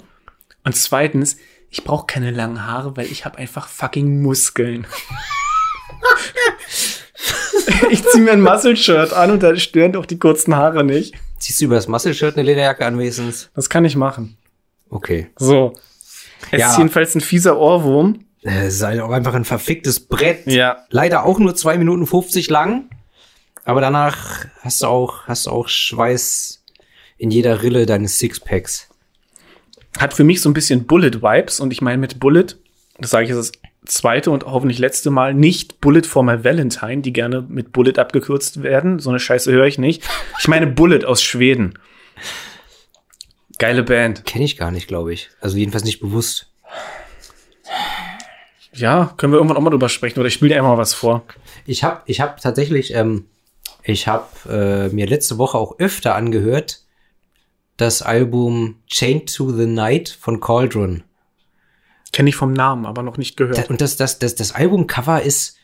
Und zweitens, ich brauche keine langen Haare, weil ich habe einfach fucking Muskeln. ich ziehe mir ein Muscle-Shirt an und da stören doch die kurzen Haare nicht. Ziehst du über das Muscle-Shirt eine Lederjacke an wenigstens? Das kann ich machen. Okay. So. Es Ja. ist jedenfalls ein fieser Ohrwurm. Es ist halt auch einfach ein verficktes Brett. Ja. Leider auch nur zwei Minuten 50 lang. Aber danach hast du auch, hast du auch Schweiß in jeder Rille deines Sixpacks. Hat für mich so ein bisschen Bullet-Vibes. Und ich meine mit Bullet, das sage ich jetzt das zweite und hoffentlich letzte Mal, nicht Bullet for my Valentine, die gerne mit Bullet abgekürzt werden. So eine Scheiße höre ich nicht. Ich meine Bullet aus Schweden. Geile Band. Kenne ich gar nicht, glaube ich. Also jedenfalls nicht bewusst. Ja, können wir irgendwann auch mal drüber sprechen. Oder ich spiele dir einmal was vor. Ich habe ich hab tatsächlich, ähm, ich habe äh, mir letzte Woche auch öfter angehört, das Album Chained to the Night von Cauldron. Kenne ich vom Namen, aber noch nicht gehört. Da, und das, das, das, das Albumcover ist,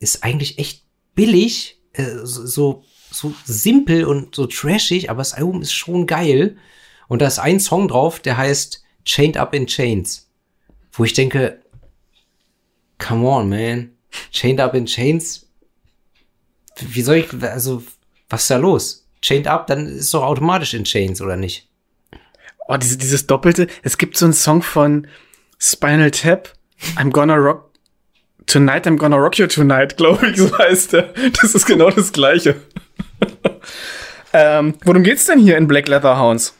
ist eigentlich echt billig, äh, so, so, simpel und so trashig, aber das Album ist schon geil. Und da ist ein Song drauf, der heißt Chained Up in Chains. Wo ich denke, come on, man. Chained Up in Chains? Wie soll ich, also, was ist da los? Chained Up, dann ist doch automatisch in Chains, oder nicht? Oh, diese, dieses Doppelte. Es gibt so einen Song von Spinal Tap. I'm gonna rock tonight, I'm gonna rock you tonight, glaube ich, so heißt der. Das ist genau das Gleiche. ähm, worum geht's denn hier in Black Leather Hounds?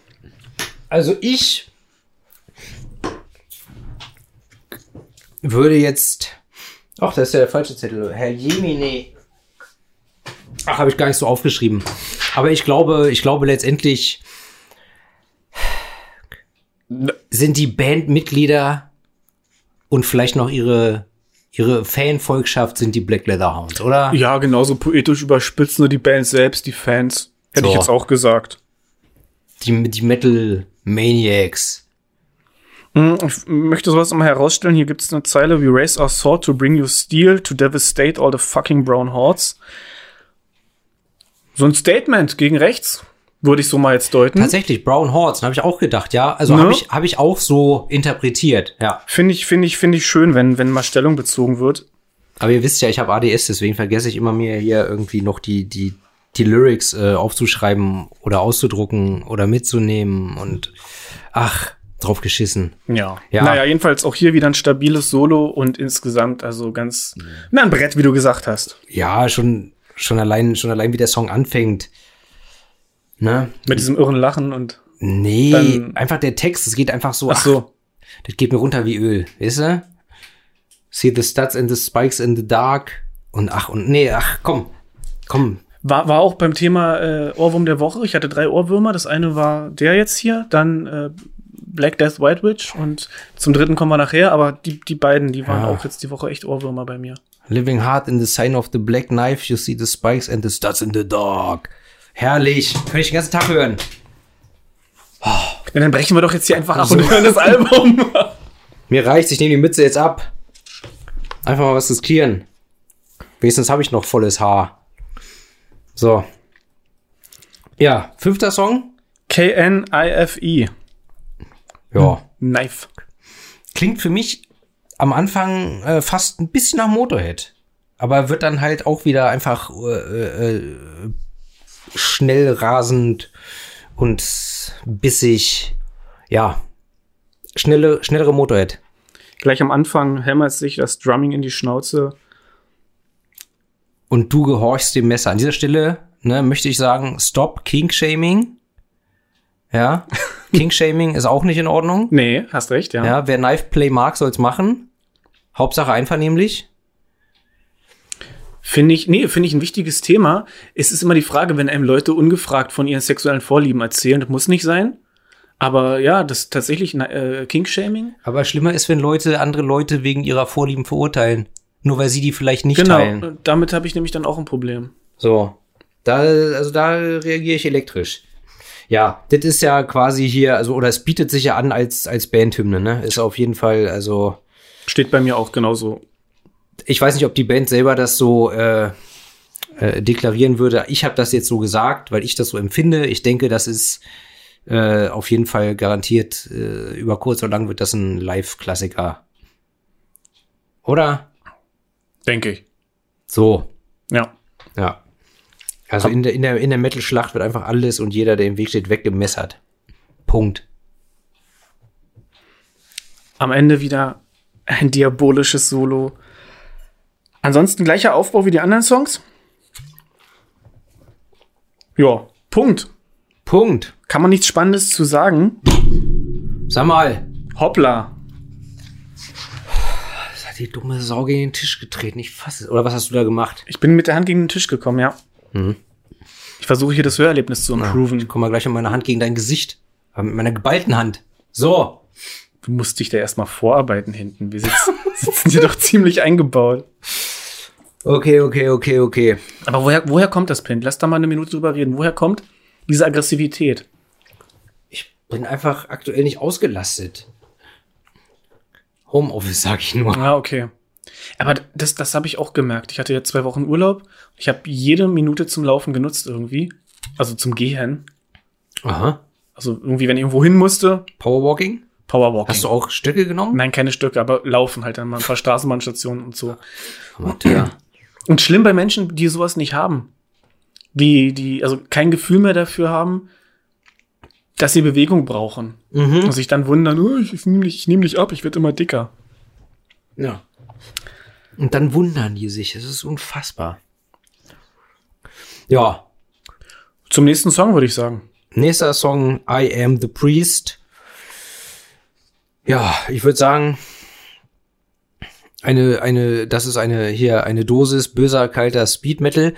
Also ich würde jetzt. Ach, das ist ja der falsche Zettel. Herr Jemine. Ach, habe ich gar nicht so aufgeschrieben. Aber ich glaube, ich glaube letztendlich sind die Bandmitglieder und vielleicht noch ihre ihre Fanvolkschaft sind die Black Leather Hounds, oder? Ja, genauso poetisch überspitzt nur die Band selbst, die Fans. Hätte ich So. jetzt auch gesagt. Die, die Metal Maniacs. Hm, Ich möchte sowas mal herausstellen. Hier gibt es eine Zeile: We raise our sword to bring you steel, to devastate all the fucking brown hordes. So ein Statement gegen rechts, würde ich so mal jetzt deuten. Tatsächlich, Brown Hordes, habe ich auch gedacht, ja. Also Ne? habe ich, hab ich auch so interpretiert, ja. Finde ich, finde ich, finde ich schön, wenn, wenn mal Stellung bezogen wird. Aber ihr wisst ja, ich habe ADS, deswegen vergesse ich immer mir hier irgendwie noch die, die, die Lyrics äh, aufzuschreiben oder auszudrucken oder mitzunehmen und ach, drauf geschissen. Ja. Ja. Naja, jedenfalls auch hier wieder ein stabiles Solo und insgesamt also ganz, na, ein Brett, wie du gesagt hast. Ja, schon, schon allein, schon allein wie der Song anfängt. Ne? Mit diesem irren Lachen und, Nee, einfach der Text, es geht einfach so, ach so. das geht mir runter wie Öl, weißt du? See the studs and the spikes in the dark. Und ach, und nee, ach, komm, komm. War, war auch beim Thema äh, Ohrwurm der Woche. Ich hatte drei Ohrwürmer. Das eine war der jetzt hier, dann äh, Black Death White Witch und zum dritten kommen wir nachher, aber die, die beiden, die waren Ja. auch jetzt die Woche echt Ohrwürmer bei mir. Living hard in the sign of the black knife, you see the spikes and the studs in the dark. Herrlich, könnte ich den ganzen Tag hören. Ja, dann brechen wir doch jetzt hier einfach ab und hören das Album. Mir reicht's, ich nehme die Mütze jetzt ab. Einfach mal was riskieren. Wenigstens habe ich noch volles Haar. So. Ja, fünfter Song. K-N-I-F-I. Ja. Knife. Klingt für mich am Anfang äh, fast ein bisschen nach Motorhead. Aber wird dann halt auch wieder einfach äh, äh, schnell rasend und bissig. Ja. Schnelle, schnellere Motorhead. Gleich am Anfang hämmert sich das Drumming in die Schnauze. und du gehorchst dem Messer. An dieser Stelle ne, möchte ich sagen, stop King-Shaming. Ja, King-Shaming ist auch nicht in Ordnung. Nee, hast recht, ja. Ja, wer Knife Play mag, soll's machen. Hauptsache einvernehmlich. Finde ich, nee, finde ich ein wichtiges Thema. Es ist immer die Frage, wenn einem Leute ungefragt von ihren sexuellen Vorlieben erzählen, das muss nicht sein. Aber ja, das ist tatsächlich äh, King-Shaming. Aber schlimmer ist, wenn Leute andere Leute wegen ihrer Vorlieben verurteilen. Nur weil sie die vielleicht nicht Genau, teilen. damit habe ich nämlich dann auch ein Problem. So. Da, also da reagiere ich elektrisch. Ja, das ist ja quasi hier, also, oder es bietet sich ja an als, als Bandhymne, ne? Ist auf jeden Fall, also, Steht bei mir auch genauso. ich weiß nicht, ob die Band selber das so äh, äh, deklarieren würde. Ich habe das jetzt so gesagt, weil ich das so empfinde. Ich denke, das ist äh, auf jeden Fall garantiert, äh, über kurz oder lang wird das ein Live-Klassiker. Oder? Denke ich. So, Ja. ja. Also in der, in der, in der Metal-Schlacht wird einfach alles und jeder, der im Weg steht, weggemessert. Punkt. Am Ende wieder ein diabolisches Solo. Ansonsten gleicher Aufbau wie die anderen Songs. Ja, Punkt. Punkt. Kann man nichts Spannendes zu sagen. Sag mal. Hoppla. Das hat die dumme Sau gegen den Tisch getreten. Ich fasse es. Oder was hast du da gemacht? Ich bin mit der Hand gegen den Tisch gekommen, ja. Ich versuche hier das Hörerlebnis zu improven. Ich komm mal gleich mit meiner Hand gegen dein Gesicht. Aber mit meiner geballten Hand. So. Du musst dich da erstmal vorarbeiten hinten. Wir sitzen, sitzen hier doch ziemlich eingebaut. Okay, okay, okay, okay. Aber woher, woher kommt das Pin? Lass da mal eine Minute drüber reden. Woher kommt diese Aggressivität? Ich bin einfach aktuell nicht ausgelastet. Homeoffice, sag ich nur. Ah, okay. Aber das, das habe ich auch gemerkt. Ich hatte jetzt zwei Wochen Urlaub. Ich habe jede Minute zum Laufen genutzt irgendwie. Also zum Gehen. Aha. Also irgendwie, wenn ich irgendwo hin musste, Powerwalking? Powerwalking. Hast du auch Stöcke genommen? Nein, keine Stücke, aber laufen halt an mal ein paar Straßenbahnstationen und so. Amateur. Und schlimm bei Menschen, die sowas nicht haben. Die, die, also kein Gefühl mehr dafür haben, dass sie Bewegung brauchen. Mhm. Und sich dann wundern, oh, ich, ich nehme nicht, ich nehm nicht ab, ich werde immer dicker. Ja. Und dann wundern die sich. Es ist unfassbar. Ja. Zum nächsten Song würde ich sagen. Nächster Song, I Am the Priest. Ja, ich würde sagen, eine, eine, das ist eine, hier, eine Dosis böser, kalter Speed Metal.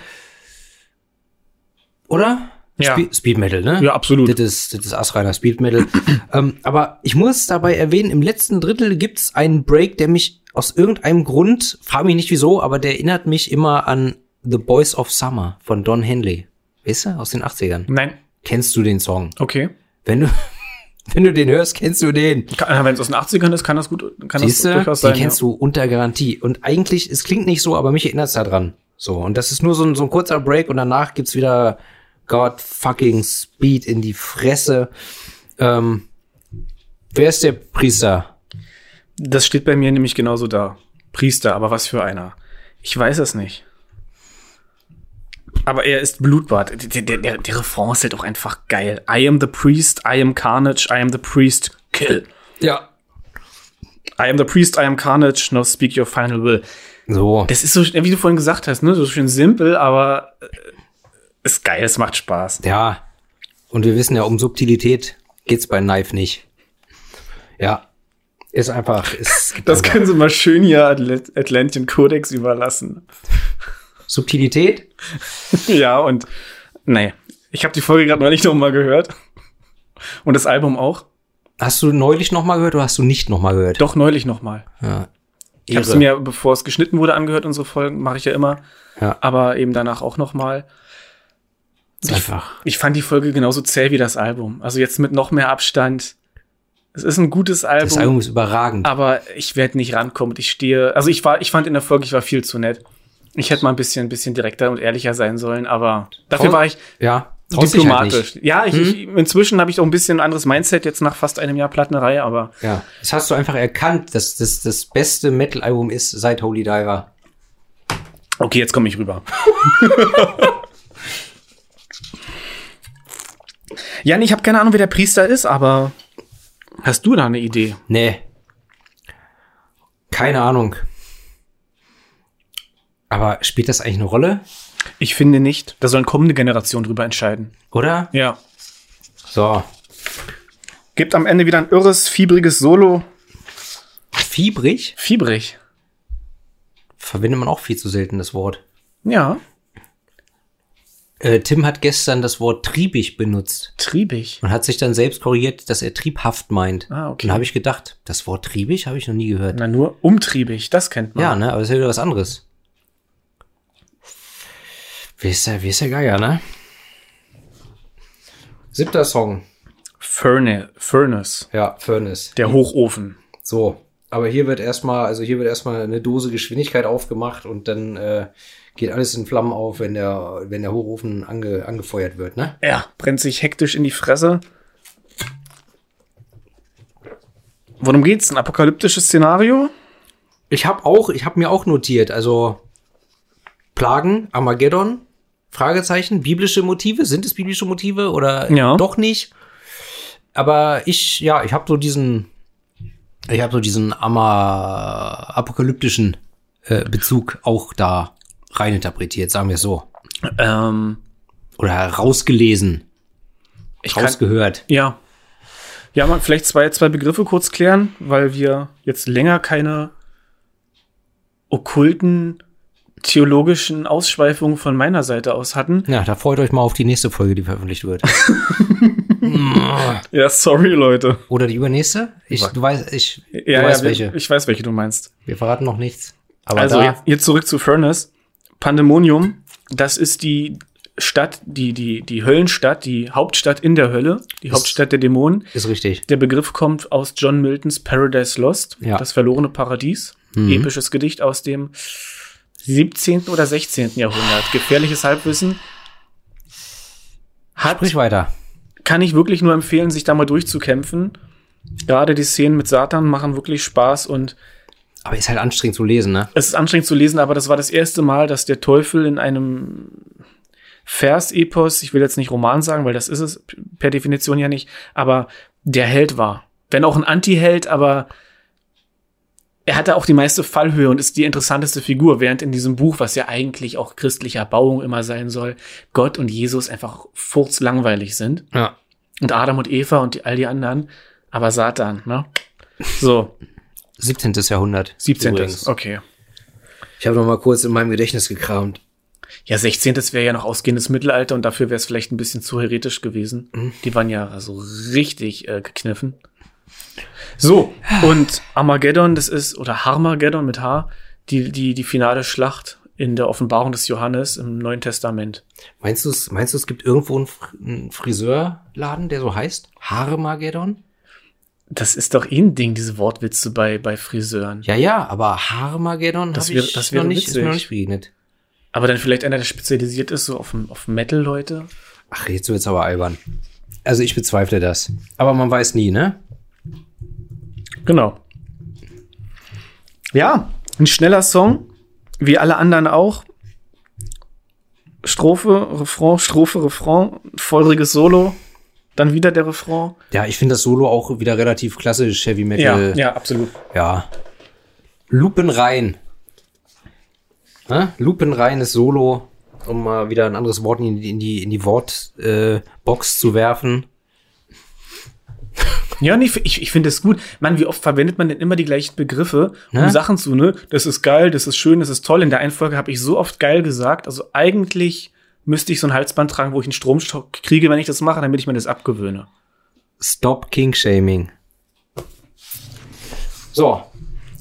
Oder? Ja. Spe Speed Metal, ne? Ja, absolut. Das ist, das ist astreiner Speed Metal. ähm, aber ich muss dabei erwähnen, im letzten Drittel gibt's einen Break, der mich aus irgendeinem Grund, frag mich nicht wieso, aber der erinnert mich immer an The Boys of Summer von Don Henley. Weißt du, aus den 80ern. Nein. Kennst du den Song? Okay. Wenn du, wenn du den hörst, kennst du den. Wenn es aus den 80ern ist, kann das gut, kann Siehst das du, durchaus den sein. kennst du unter Garantie. Und eigentlich, es klingt nicht so, aber mich erinnert's da dran. So, und das ist nur so ein, so ein kurzer Break und danach gibt's wieder God fucking Speed in die Fresse. Ähm, wer ist der Priester? Das steht bei mir nämlich genauso da. Priester, aber was für einer? Ich weiß es nicht. Aber er ist Blutbad. Der, der, der, der Refrain ist halt auch einfach geil. I am the priest, I am carnage, I am the priest, kill. Ja. I am the priest, I am carnage, now speak your final will. So. Das ist so, wie du vorhin gesagt hast, ne, so schön simpel, aber äh, ist geil, es macht Spaß. Ja. Und wir wissen ja, um Subtilität geht's bei Knife nicht. Ja. Ist einfach, ist, Das können sie mal schön hier Atl Atlantian Codex überlassen. Subtilität? ja, und nee, ich habe die Folge gerade neulich noch mal gehört. Und das Album auch. Hast du neulich noch mal gehört oder hast du nicht noch mal gehört? Doch neulich noch mal. Ja. Ich habe es mir, bevor es geschnitten wurde, angehört, unsere Folgen, mache ich ja immer. Ja. Aber eben danach auch noch mal. Ist einfach. Ich fand die Folge genauso zäh wie das Album. Also jetzt mit noch mehr Abstand. Es ist ein gutes Album, Das Album ist überragend. aber ich werde nicht rankommen. Ich stehe, also ich war, ich fand in der Folge, ich war viel zu nett. Ich hätte mal ein bisschen, bisschen direkter und ehrlicher sein sollen, aber dafür Trau- war ich Ja. halt diplomatisch. nicht. ja, ich, ich, inzwischen habe ich auch ein bisschen ein anderes Mindset jetzt nach fast einem Jahr Plattenerei, aber Ja. Das hast du einfach erkannt, dass das das beste Metal-Album ist seit Holy Diver. okay, jetzt komme ich rüber. Jan, ich habe keine Ahnung, wer der Priester ist, aber hast du da eine Idee? Nee. Keine Ahnung. Aber spielt das eigentlich eine Rolle? Ich finde nicht. Da sollen kommende Generationen drüber entscheiden. Oder? Ja. So. Gibt am Ende wieder ein irres, fiebriges Solo. Fiebrig? Fiebrig. Verwendet man auch viel zu selten das Wort. Ja. Äh, Tim hat gestern das Wort triebig benutzt Triebig. und hat sich dann selbst korrigiert, dass er triebhaft meint. Ah, okay. Und da habe ich gedacht, das Wort triebig habe ich noch nie gehört. Na, nur umtriebig, das kennt man. Ja, ne? Aber das ist ja wieder was anderes. Wie ist der, wie ist der Geier, ne? Siebter Song. Furnace. Furnace. Ja, Furnace. Der Hochofen. So. Aber hier wird erstmal, also hier wird erstmal eine Dose Geschwindigkeit aufgemacht und dann äh, geht alles in Flammen auf, wenn der, wenn der Hochofen ange, angefeuert wird, ne? Ja, brennt sich hektisch in die Fresse. Worum geht's? Ein apokalyptisches Szenario? Ich habe auch, ich habe mir auch notiert, also Plagen, Armageddon, Fragezeichen. Biblische Motive. Sind es biblische Motive oder Ja. doch nicht? Aber ich, ja, ich habe so diesen, ich habe so diesen ama apokalyptischen äh, Bezug auch da reininterpretiert, sagen wir es so. Ähm, Oder rausgelesen, ich kann, rausgehört. ja. Ja, man vielleicht zwei, zwei Begriffe kurz klären, weil wir jetzt länger keine okkulten theologischen Ausschweifungen von meiner Seite aus hatten. Ja, da freut euch mal auf die nächste Folge, die veröffentlicht wird. Ja, sorry, Leute. Oder die übernächste? Ich, du weißt, ich, Ja, du ja, weißt wir- welche. ich weiß, welche du meinst. Wir verraten noch nichts. Aber also jetzt, jetzt zurück zu Furnace. Pandemonium, das ist die Stadt, die, die, die Höllenstadt, die Hauptstadt in der Hölle, die Hauptstadt der Dämonen. ist richtig. Der Begriff kommt aus John Miltons Paradise Lost, Ja. das verlorene Paradies. Episches Gedicht aus dem 17. oder 16. Jahrhundert. Gefährliches Halbwissen. Hat, Sprich weiter. Kann ich wirklich nur empfehlen, sich da mal durchzukämpfen. Gerade die Szenen mit Satan machen wirklich Spaß und Aber ist halt anstrengend zu lesen, ne? es ist anstrengend zu lesen, aber das war das erste Mal, dass der Teufel in einem Versepos, ich will jetzt nicht Roman sagen, weil das ist es per Definition ja nicht, aber der Held war. Wenn auch ein Anti-Held, aber er hatte auch die meiste Fallhöhe und ist die interessanteste Figur, während in diesem Buch, was ja eigentlich auch christlicher Bauung immer sein soll, Gott und Jesus einfach furzlangweilig sind. Ja. Und Adam und Eva und die, all die anderen, aber Satan, ne? So, 17. Jahrhundert. 17. übrigens. Okay. Ich habe noch mal kurz in meinem Gedächtnis gekramt. Ja, 16. wäre ja noch ausgehendes Mittelalter und dafür wäre es vielleicht ein bisschen zu heretisch gewesen. Mhm. Die waren ja so richtig äh, gekniffen. So, und Armageddon, das ist, oder Harmageddon mit H, die, die, die finale Schlacht in der Offenbarung des Johannes im Neuen Testament. Meinst du, es- meinst du, es gibt irgendwo einen, Fr einen Friseurladen, der so heißt? Harmageddon? Das ist doch eh ein Ding, diese Wortwitze bei, bei Friseuren. Ja, ja, aber Harmageddon Das wäre- das wäre noch nicht, noch nicht begegnet. Aber dann vielleicht einer, der spezialisiert ist, so auf, auf Metal-Leute. Ach, jetzt wird's aber albern. Also ich bezweifle das. Aber man weiß nie, ne? Genau. Ja, ein schneller Song, wie alle anderen auch. Strophe, Refrain, Strophe, Refrain, feuriges Solo, dann wieder der Refrain. Ja, ich finde das Solo auch wieder relativ klassisch Heavy Metal. ja, absolut. Ja. Lupenrein. Ne? Lupenreines Solo, um mal wieder ein anderes Wort in die, in die, in die Wortbox äh, Box zu werfen. Ja, nee, ich, ich finde es gut. Mann, wie oft verwendet man denn immer die gleichen Begriffe, um Ja. Sachen zu, ne? Das ist geil, das ist schön, das ist toll. In der einen Folge habe ich so oft geil gesagt. Also eigentlich müsste ich so ein Halsband tragen, wo ich einen Stromstock kriege, wenn ich das mache, damit ich mir das abgewöhne. Stop King Shaming. So,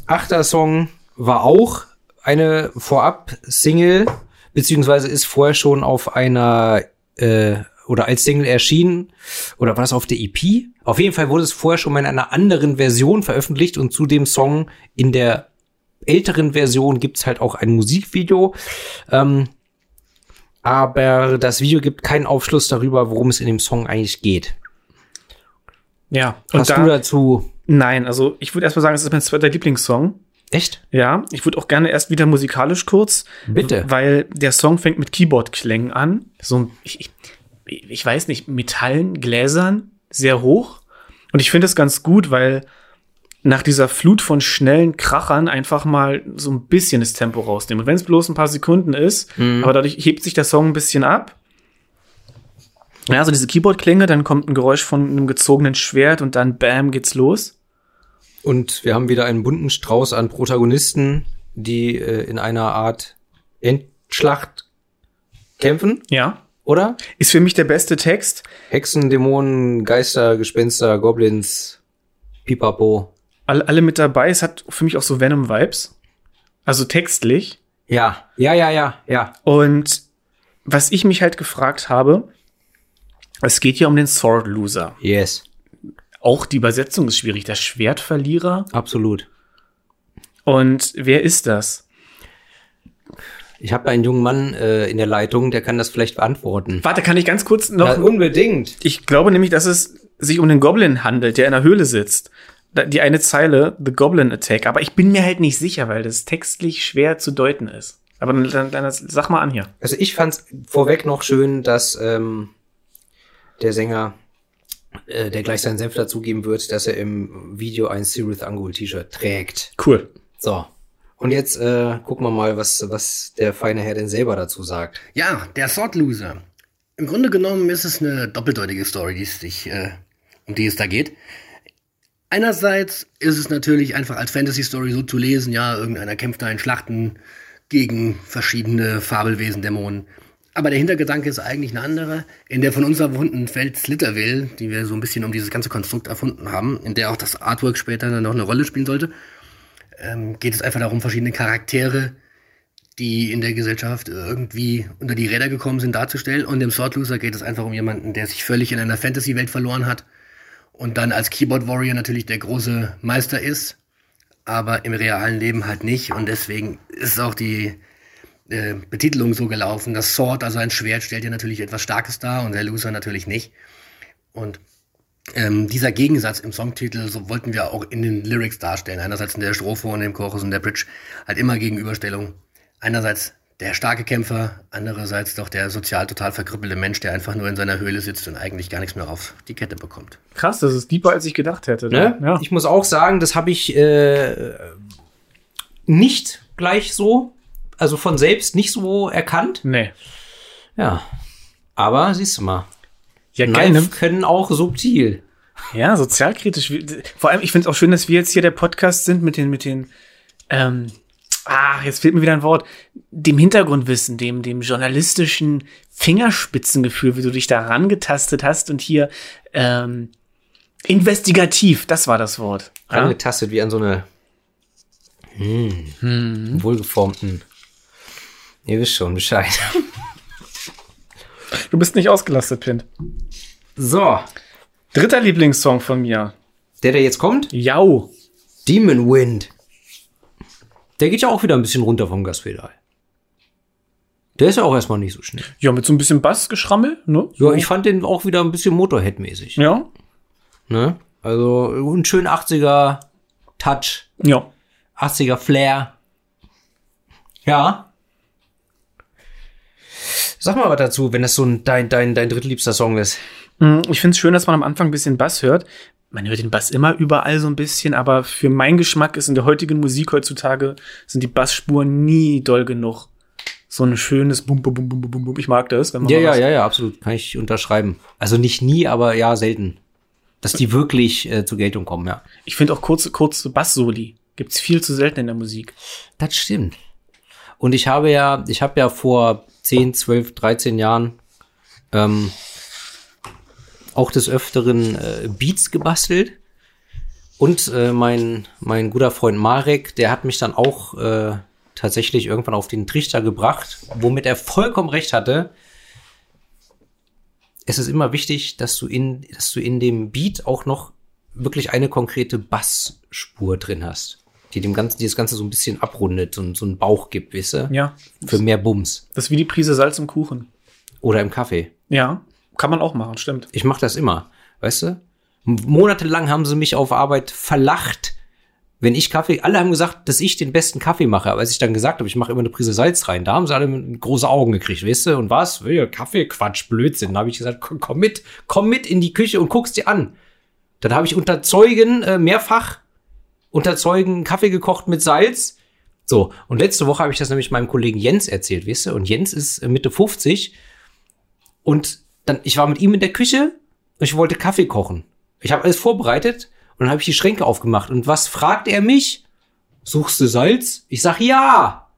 achter Song war auch eine Vorab-Single, beziehungsweise ist vorher schon auf einer äh, oder als Single erschienen. Oder war das auf der EP? Auf jeden Fall wurde es vorher schon mal in einer anderen Version veröffentlicht und zu dem Song in der älteren Version gibt's halt auch ein Musikvideo. Ähm, aber das Video gibt keinen Aufschluss darüber, worum es in dem Song eigentlich geht. Ja. Und Hast da, du dazu nein, also ich würde erstmal sagen, es ist mein zweiter Lieblingssong. echt? Ja, ich würde auch gerne erst wieder musikalisch kurz. Bitte. Weil der Song fängt mit Keyboard-Klängen an. So ein, ich, ich, ich weiß nicht, Metallen, Gläsern, sehr hoch. Und ich finde es ganz gut, weil nach dieser Flut von schnellen Krachern einfach mal so ein bisschen das Tempo rausnehmen. Und wenn es bloß ein paar Sekunden ist, aber dadurch hebt sich der Song ein bisschen ab. Ja, so diese Keyboard-Klänge, dann kommt ein Geräusch von einem gezogenen Schwert und dann bam, geht's los. Und wir haben wieder einen bunten Strauß an Protagonisten, die äh, in einer Art Endschlacht kämpfen, Ja. Oder? Ist für mich der beste Text. Hexen, Dämonen, Geister, Gespenster, Goblins, Pipapo. Alle, alle mit dabei. Es hat für mich auch so Venom-Vibes. Also textlich. Ja, ja, ja, ja, ja. Und was ich mich halt gefragt habe, es geht ja um den Sword Loser. Yes, Auch die Übersetzung ist schwierig. Der Schwertverlierer. absolut. Und wer ist das? Ich habe einen jungen Mann äh, in der Leitung, der kann das vielleicht beantworten. Warte, kann ich ganz kurz noch. Ja, unbedingt. Ich glaube nämlich, dass es sich um den Goblin handelt, der in der Höhle sitzt. Die eine Zeile, The Goblin Attack. Aber ich bin mir halt nicht sicher, weil das textlich schwer zu deuten ist. Aber dann, dann, dann sag mal an hier. Also ich fand's vorweg noch schön, dass ähm, der Sänger, äh, der gleich seinen Senf dazugeben wird, dass er im Video ein Sirius Angul T-Shirt trägt. Cool. So. Und jetzt äh, gucken wir mal, was, was der feine Herr denn selber dazu sagt. Ja, der Sword Loser. Im Grunde genommen ist es eine doppeldeutige Story, die es sich, äh, um die es da geht. Einerseits ist es natürlich einfach als Fantasy-Story so zu lesen, ja, irgendeiner kämpft da in Schlachten gegen verschiedene Fabelwesen, Dämonen. Aber der Hintergedanke ist eigentlich eine andere. In der von uns erfundenen Welt Slitterville, die wir so ein bisschen um dieses ganze Konstrukt erfunden haben, in der auch das Artwork später dann noch eine Rolle spielen sollte, ähm, geht es einfach darum, verschiedene Charaktere, die in der Gesellschaft irgendwie unter die Räder gekommen sind, darzustellen. Und im Sword Loser geht es einfach um jemanden, der sich völlig in einer Fantasy-Welt verloren hat und dann als Keyboard Warrior natürlich der große Meister ist, aber im realen Leben halt nicht. Und deswegen ist auch die äh, Betitelung so gelaufen. Das Sword, also ein Schwert, stellt ja natürlich etwas Starkes dar und der Loser natürlich nicht. Und ähm, dieser Gegensatz im Songtitel, so wollten wir auch in den Lyrics darstellen. Einerseits in der Strophe und im Chorus und der Bridge halt immer Gegenüberstellung. Einerseits der starke Kämpfer, andererseits doch der sozial total verkrüppelte Mensch, der einfach nur in seiner Höhle sitzt und eigentlich gar nichts mehr auf die Kette bekommt. Krass, das ist deeper, als ich gedacht hätte. Ne? Ja. Ich muss auch sagen, das habe ich äh, nicht gleich so, also von selbst nicht so erkannt. Nee. Ja. Aber siehst du mal, Ja, geil, ne? Knife können auch subtil. Ja, sozialkritisch. Vor allem, ich finde es auch schön, dass wir jetzt hier der Podcast sind mit den, mit den, ähm, ah, jetzt fehlt mir wieder ein Wort, dem Hintergrundwissen, dem, dem journalistischen Fingerspitzengefühl, wie du dich da rangetastet hast und hier, ähm, investigativ, das war das Wort. Ja? Angetastet wie an so eine hm, wohlgeformten. Ihr wisst schon Bescheid. Du bist nicht ausgelastet, Pint. So, Dritter Lieblingssong von mir. der, der jetzt kommt, Jau. Demon Wind. Der geht ja auch wieder ein bisschen runter vom Gaspedal. Der ist ja auch erstmal nicht so schnell. Ja, mit so ein bisschen Bassgeschrammel, ne? Ja, ich fand den auch wieder ein bisschen Motorhead-mäßig. Ja. Ne? Also ein schön 80er Touch, Ja. 80er Flair. Ja. Sag mal was dazu, wenn das so ein, dein, dein, dein drittliebster Song ist. Mm, Ich finde es schön, dass man am Anfang ein bisschen Bass hört. Man hört den Bass immer überall so ein bisschen, aber für meinen Geschmack ist in der heutigen Musik heutzutage sind die Bassspuren nie doll genug. So ein schönes Bum, Bum, Bum, Bum, Bum, Bum. Ich mag das. Wenn man Ja, ja, ja, ja, absolut. Kann ich unterschreiben. Also nicht nie, aber ja, selten. Dass die wirklich äh, zur Geltung kommen, ja. Ich finde auch kurze, kurze Bass-Soli. Gibt's viel zu selten in der Musik. Das stimmt. Und ich habe ja, ich habe ja vor 10, 12, 13 Jahren ähm, auch des Öfteren äh, Beats gebastelt. Und äh, mein, mein guter Freund Marek, der hat mich dann auch äh, tatsächlich irgendwann auf den Trichter gebracht, womit er vollkommen recht hatte. Es ist immer wichtig, dass du in, dass du in dem Beat auch noch wirklich eine konkrete Bassspur drin hast, die dem Ganzen, die das Ganze so ein bisschen abrundet und so einen Bauch gibt, weißt du? Ja. Für mehr Bums. Das ist wie die Prise Salz im Kuchen. Oder im Kaffee. Ja. Kann man auch machen, stimmt. Ich mache das immer, weißt du? Monatelang haben sie mich auf Arbeit verlacht, wenn ich Kaffee, alle haben gesagt, dass ich den besten Kaffee mache, aber als ich dann gesagt habe, ich mache immer eine Prise Salz rein, da haben sie alle große Augen gekriegt, weißt du? Und was? Kaffee, Quatsch, Blödsinn. Da habe ich gesagt, komm, komm mit, komm mit in die Küche und guck's dir an. Dann habe ich unter Zeugen äh, mehrfach unter Zeugen Kaffee gekocht mit Salz. So, und letzte Woche habe ich das nämlich meinem Kollegen Jens erzählt, weißt du? Und Jens ist äh, Mitte 50 und dann, ich war mit ihm in der Küche und ich wollte Kaffee kochen. Ich habe alles vorbereitet und dann habe ich die Schränke aufgemacht. Und was fragt er mich? Suchst du Salz? Ich sag ja.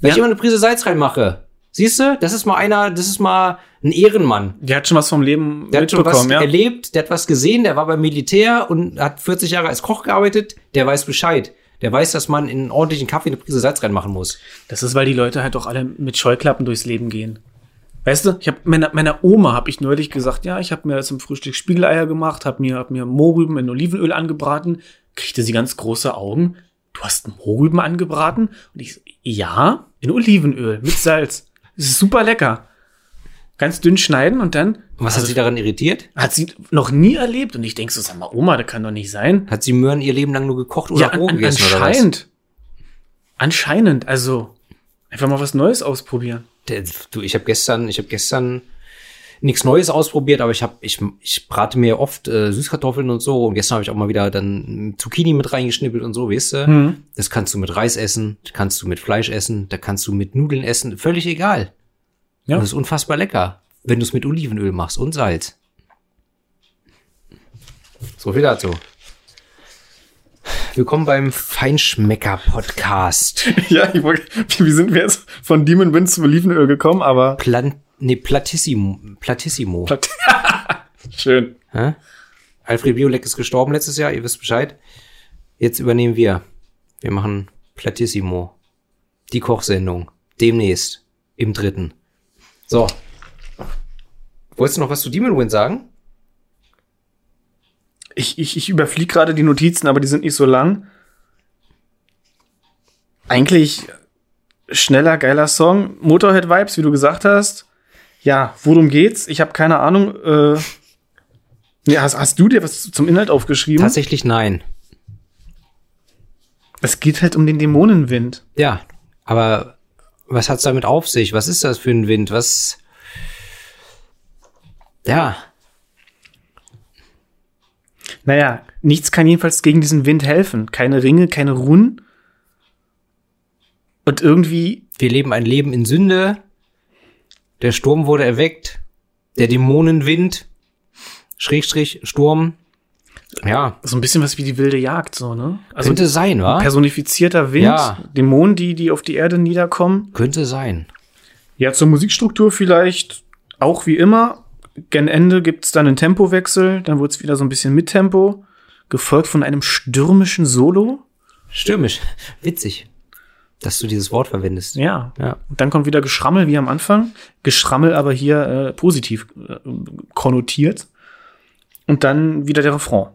Wenn Ja. ich immer eine Prise Salz reinmache. Siehst du, das ist mal einer, das ist mal ein Ehrenmann. Der hat schon was vom Leben Der hat schon was mitbekommen, ja. erlebt, der hat was gesehen, der war beim Militär und hat 40 Jahre als Koch gearbeitet, der weiß Bescheid. Der weiß, dass man in einen ordentlichen Kaffee eine Prise Salz reinmachen muss. Das ist, weil die Leute halt auch alle mit Scheuklappen durchs Leben gehen. Weißt du, ich habe meiner, meiner Oma habe ich neulich gesagt, ja, ich habe mir zum Frühstück Spiegeleier gemacht, habe mir, hab mir Mohrrüben in Olivenöl angebraten, kriegte sie ganz große Augen. Du hast Mohrrüben angebraten? Und ich ja, in Olivenöl mit Salz. Super lecker. Ganz dünn schneiden und dann Und was hat sie daran irritiert? hat sie noch nie erlebt. Und ich denk so, sag mal, Oma, das kann doch nicht sein. Hat sie Möhren ihr Leben lang nur gekocht oder Ja, an, an, gegessen anscheinend. Anscheinend, also Einfach mal was Neues ausprobieren. Der, du, ich habe gestern, ich habe gestern nichts Neues ausprobiert, aber ich habe, ich, ich brate mir oft äh, Süßkartoffeln und so. Und gestern habe ich auch mal wieder dann Zucchini mit reingeschnippelt und so, weißt du? Mhm. Das kannst du mit Reis essen, das kannst du mit Fleisch essen, da kannst du mit Nudeln essen, völlig egal. Ja. Und das ist unfassbar lecker, wenn du es mit Olivenöl machst und Salz. So viel dazu. Willkommen beim Feinschmecker-Podcast. Ja, ich wollte, wie sind wir jetzt von Demon Wind zu Olivenöl gekommen, aber Plan, nee, Platissimo. Platissimo. Platt- schön. Hä? Alfred Biolek ist gestorben letztes Jahr, ihr wisst Bescheid. Jetzt übernehmen wir. Wir machen Platissimo. Die Kochsendung. Demnächst. Im dritten. So. Wolltest du noch was zu Demon Wind sagen? Ich, ich, ich überfliege gerade die Notizen, aber die sind nicht so lang. Eigentlich schneller, geiler Song. Motorhead-Vibes, wie du gesagt hast. Ja, worum geht's? Ich habe keine Ahnung. Äh, ja, hast, hast du dir was zum Inhalt aufgeschrieben? Tatsächlich nein. Es geht halt um den Dämonenwind. Ja, aber was hat's damit auf sich? Was ist das für ein Wind? Was. Ja, Naja, nichts kann jedenfalls gegen diesen Wind helfen. Keine Ringe, keine Runen. Und irgendwie, wir leben ein Leben in Sünde. Der Sturm wurde erweckt. Der Dämonenwind. Schrägstrich Sturm. Ja, so ein bisschen was wie die wilde Jagd, so, ne? Also könnte sein, wa? personifizierter Wind, Ja. Dämonen, die, die auf die Erde niederkommen. Könnte sein. Ja, zur Musikstruktur vielleicht auch wie immer. Gen Ende gibt's dann einen Tempowechsel, dann wird's wieder so ein bisschen mit Tempo, gefolgt von einem stürmischen Solo. Stürmisch. Witzig, dass du dieses Wort verwendest. Ja. Ja. Und dann kommt wieder Geschrammel wie am Anfang. Geschrammel aber hier äh, positiv äh, konnotiert. Und dann wieder der Refrain.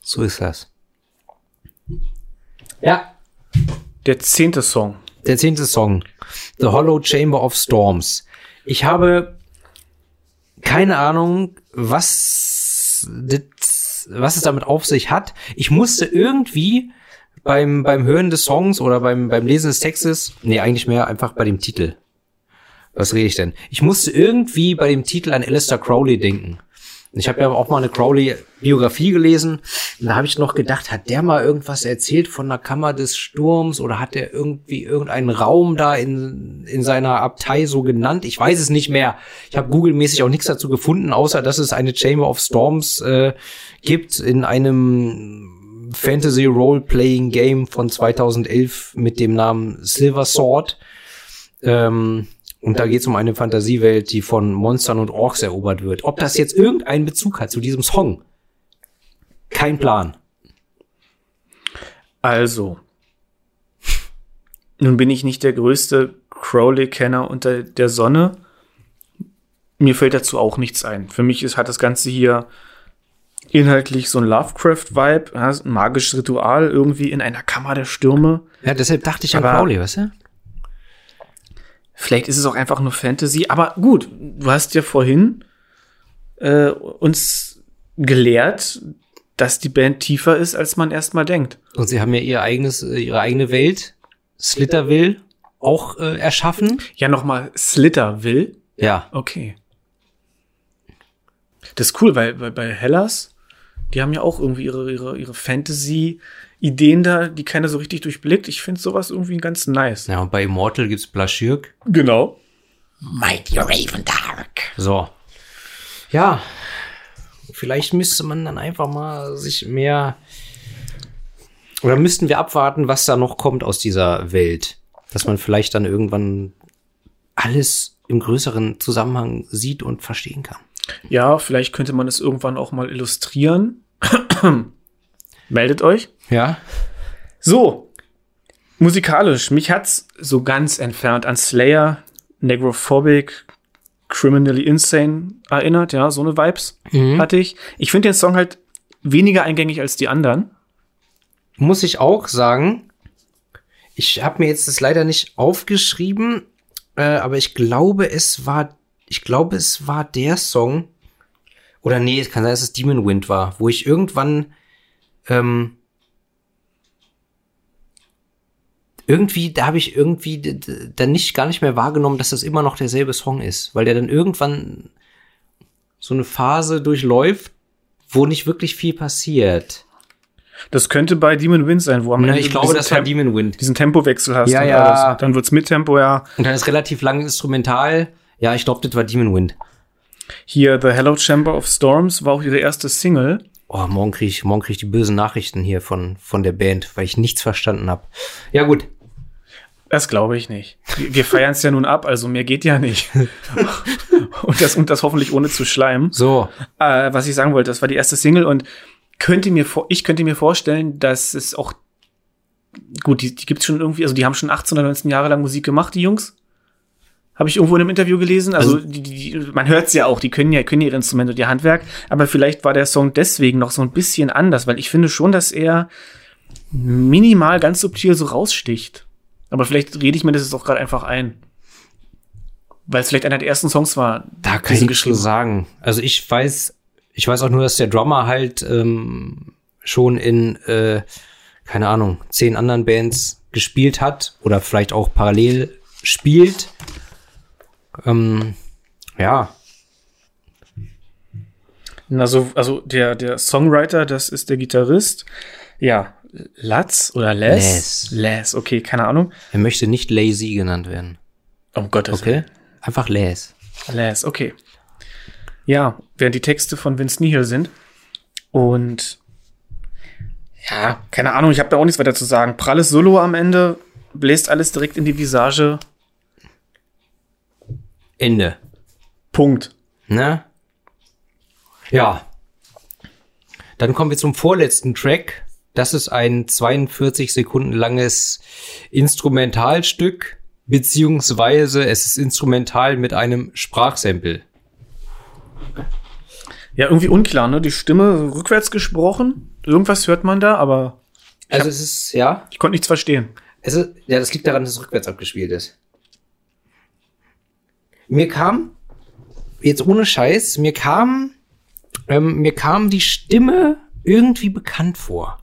So ist das. Ja. Der zehnte Song. Der zehnte Song. The Hollow Chamber of Storms. Ich habe keine Ahnung, was, das, was es damit auf sich hat. Ich musste irgendwie beim, beim Hören des Songs oder beim, beim Lesen des Textes, nee, eigentlich mehr einfach bei dem Titel. Was rede ich denn? Ich musste irgendwie bei dem Titel an Alistair Crowley denken. Ich habe ja auch mal eine Crowley-Biografie gelesen und da habe ich noch gedacht, hat der mal irgendwas erzählt von der Kammer des Sturms oder hat der irgendwie irgendeinen Raum da in, in seiner Abtei so genannt? Ich weiß es nicht mehr. Ich habe Google-mäßig auch nichts dazu gefunden, außer dass es eine Chamber of Storms äh, gibt in einem Fantasy Role-Playing Game von 2011 mit dem Namen Silver Sword. Ähm, und da geht es um eine Fantasiewelt, die von Monstern und Orks erobert wird. Ob das jetzt irgendeinen Bezug hat zu diesem Song? Kein Plan. Also. Nun bin ich nicht der größte Crowley-Kenner unter der Sonne. Mir fällt dazu auch nichts ein. Für mich ist, hat das Ganze hier inhaltlich so ein Lovecraft-Vibe, ja, ein magisches Ritual irgendwie in einer Kammer der Stürme. Ja, deshalb dachte ich an Aber- Crowley, weißt du? Vielleicht ist es auch einfach nur Fantasy, aber gut, du hast ja vorhin äh, uns gelehrt, dass die Band tiefer ist, als man erstmal denkt. Und sie haben ja ihr eigenes, äh, ihre eigene Welt, Slitterville, auch äh, erschaffen. Ja, nochmal Slitter will. Ja. Okay. Das ist cool, weil, weil bei Hellas, die haben ja auch irgendwie ihre, ihre, ihre Fantasy-Ideen da, die keiner so richtig durchblickt. Ich finde sowas irgendwie ganz nice. Ja, und bei Immortal gibt's Blaschirk. Genau. Mighty Raven Dark. So. Ja. Vielleicht müsste man dann einfach mal sich mehr. Oder müssten wir abwarten, was da noch kommt aus dieser Welt. Dass man vielleicht dann irgendwann alles im größeren Zusammenhang sieht und verstehen kann. Ja, vielleicht könnte man es irgendwann auch mal illustrieren. Meldet euch. Ja. So, musikalisch. Mich hat's so ganz entfernt an Slayer, Negrophobic, Criminally Insane erinnert. Ja, so eine Vibes hatte ich. Ich finde den Song halt weniger eingängig als die anderen. Muss ich auch sagen, ich habe mir jetzt das leider nicht aufgeschrieben, äh, aber ich glaube, es war, ich glaube, es war der Song, oder nee, es kann sein, dass es Demon Wind war, wo ich irgendwann ähm, irgendwie, da habe ich irgendwie dann nicht gar nicht mehr wahrgenommen, dass das immer noch derselbe Song ist, weil der dann irgendwann so eine Phase durchläuft, wo nicht wirklich viel passiert. Das könnte bei Demon Wind sein, wo am Ende ich glaube, das war Demon Wind. diesen Tempowechsel hast. Ja, und ja. alles. Dann wird's mit Tempo, ja. Und dann ist relativ lang instrumental. Ja, ich glaube, das war Demon Wind. Hier, The Hello Chamber of Storms war auch ihre erste Single. Oh, morgen kriege ich, morgen krieg ich die bösen Nachrichten hier von, von der Band, weil ich nichts verstanden habe. Ja, gut. Das glaube ich nicht. Wir, wir feiern es ja nun ab, also mehr geht ja nicht. und, das, und das hoffentlich ohne zu schleimen. So. Äh, was ich sagen wollte, das war die erste Single und könnte mir vor, ich könnte mir vorstellen, dass es auch gut, die, die gibt's schon irgendwie, also die haben schon 18 oder 19 Jahre lang Musik gemacht, die Jungs. Habe ich irgendwo in einem Interview gelesen. Also, die, die, die, man hört's ja auch, die können ja können ihre Instrumente und ihr Handwerk, aber vielleicht war der Song deswegen noch so ein bisschen anders, weil ich finde schon, dass er minimal ganz subtil so raussticht. Aber vielleicht rede ich mir das jetzt auch gerade einfach ein. Weil es vielleicht einer der ersten Songs war. Da die kann ich zu sagen. Also ich weiß, ich weiß auch nur, dass der Drummer halt ähm, schon in, äh, keine Ahnung, zehn anderen Bands gespielt hat oder vielleicht auch parallel spielt. Ähm, ja, Also, also der, der Songwriter, das ist der Gitarrist. Ja, Latz oder Les? Les. Les, okay, keine Ahnung. er möchte nicht lazy genannt werden. Um Gottes Okay? Einfach Les. Willen. Les, okay. Ja, während die Texte von Vince Neil sind. Und ja, keine Ahnung, ich habe da auch nichts weiter zu sagen. Pralles Solo am Ende, bläst alles direkt in die Visage. Ende. Punkt. Ne? Ja. Dann kommen wir zum vorletzten Track. Das ist ein 42 Sekunden langes Instrumentalstück, beziehungsweise es ist instrumental mit einem Sprachsample. Ja, irgendwie unklar, ne? Die Stimme rückwärts gesprochen. Irgendwas hört man da, aber Also es ist, ja, ich konnte nichts verstehen. es ist, ja, das liegt daran, dass es rückwärts abgespielt ist. Mir kam, jetzt ohne Scheiß, mir kam, ähm, mir kam die Stimme irgendwie bekannt vor.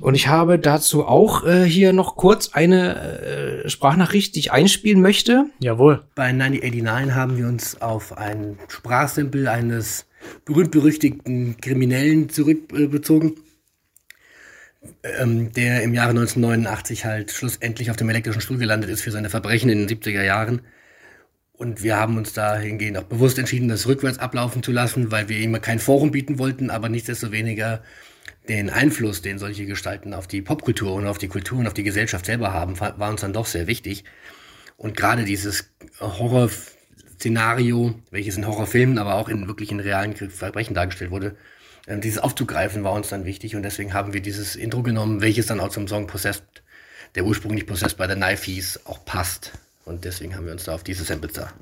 Und ich habe dazu auch äh, hier noch kurz eine äh, Sprachnachricht, die ich einspielen möchte. Jawohl. Bei 9089 haben wir uns auf ein Sprachsimpel eines berühmt-berüchtigten Kriminellen zurückbezogen, ähm, der im Jahre 1989 halt schlussendlich auf dem elektrischen Stuhl gelandet ist für seine Verbrechen in den 70er Jahren. Und wir haben uns dahingehend auch bewusst entschieden, das rückwärts ablaufen zu lassen, weil wir ihm kein Forum bieten wollten, aber nichtsdestoweniger den Einfluss, den solche Gestalten auf die Popkultur und auf die Kultur und auf die Gesellschaft selber haben, war uns dann doch sehr wichtig. Und gerade dieses Horrorszenario, welches in Horrorfilmen, aber auch in wirklich in realen Verbrechen dargestellt wurde, ähm, dieses aufzugreifen, war uns dann wichtig. Und deswegen haben wir dieses Intro genommen, welches dann auch zum Song Possessed, der ursprünglich Possessed by the Knife auch passt. Und deswegen haben wir uns da auf diese Samples da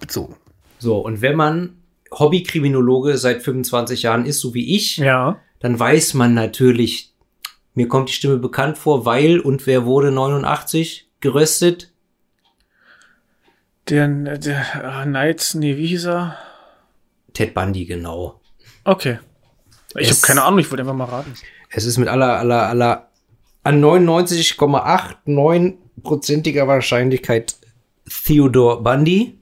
bezogen. So, und wenn man Hobbykriminologe seit 25 Jahren ist, so wie ich, Ja. dann weiß man natürlich, mir kommt die Stimme bekannt vor, weil und wer wurde 89 geröstet? Der, der ah, Knight, nee, wie hieß er? Ted Bundy, genau. Okay. Ich habe keine Ahnung, ich wollte einfach mal raten. Es ist mit aller, aller, aller, an 99,89%iger Wahrscheinlichkeit Theodore Bundy.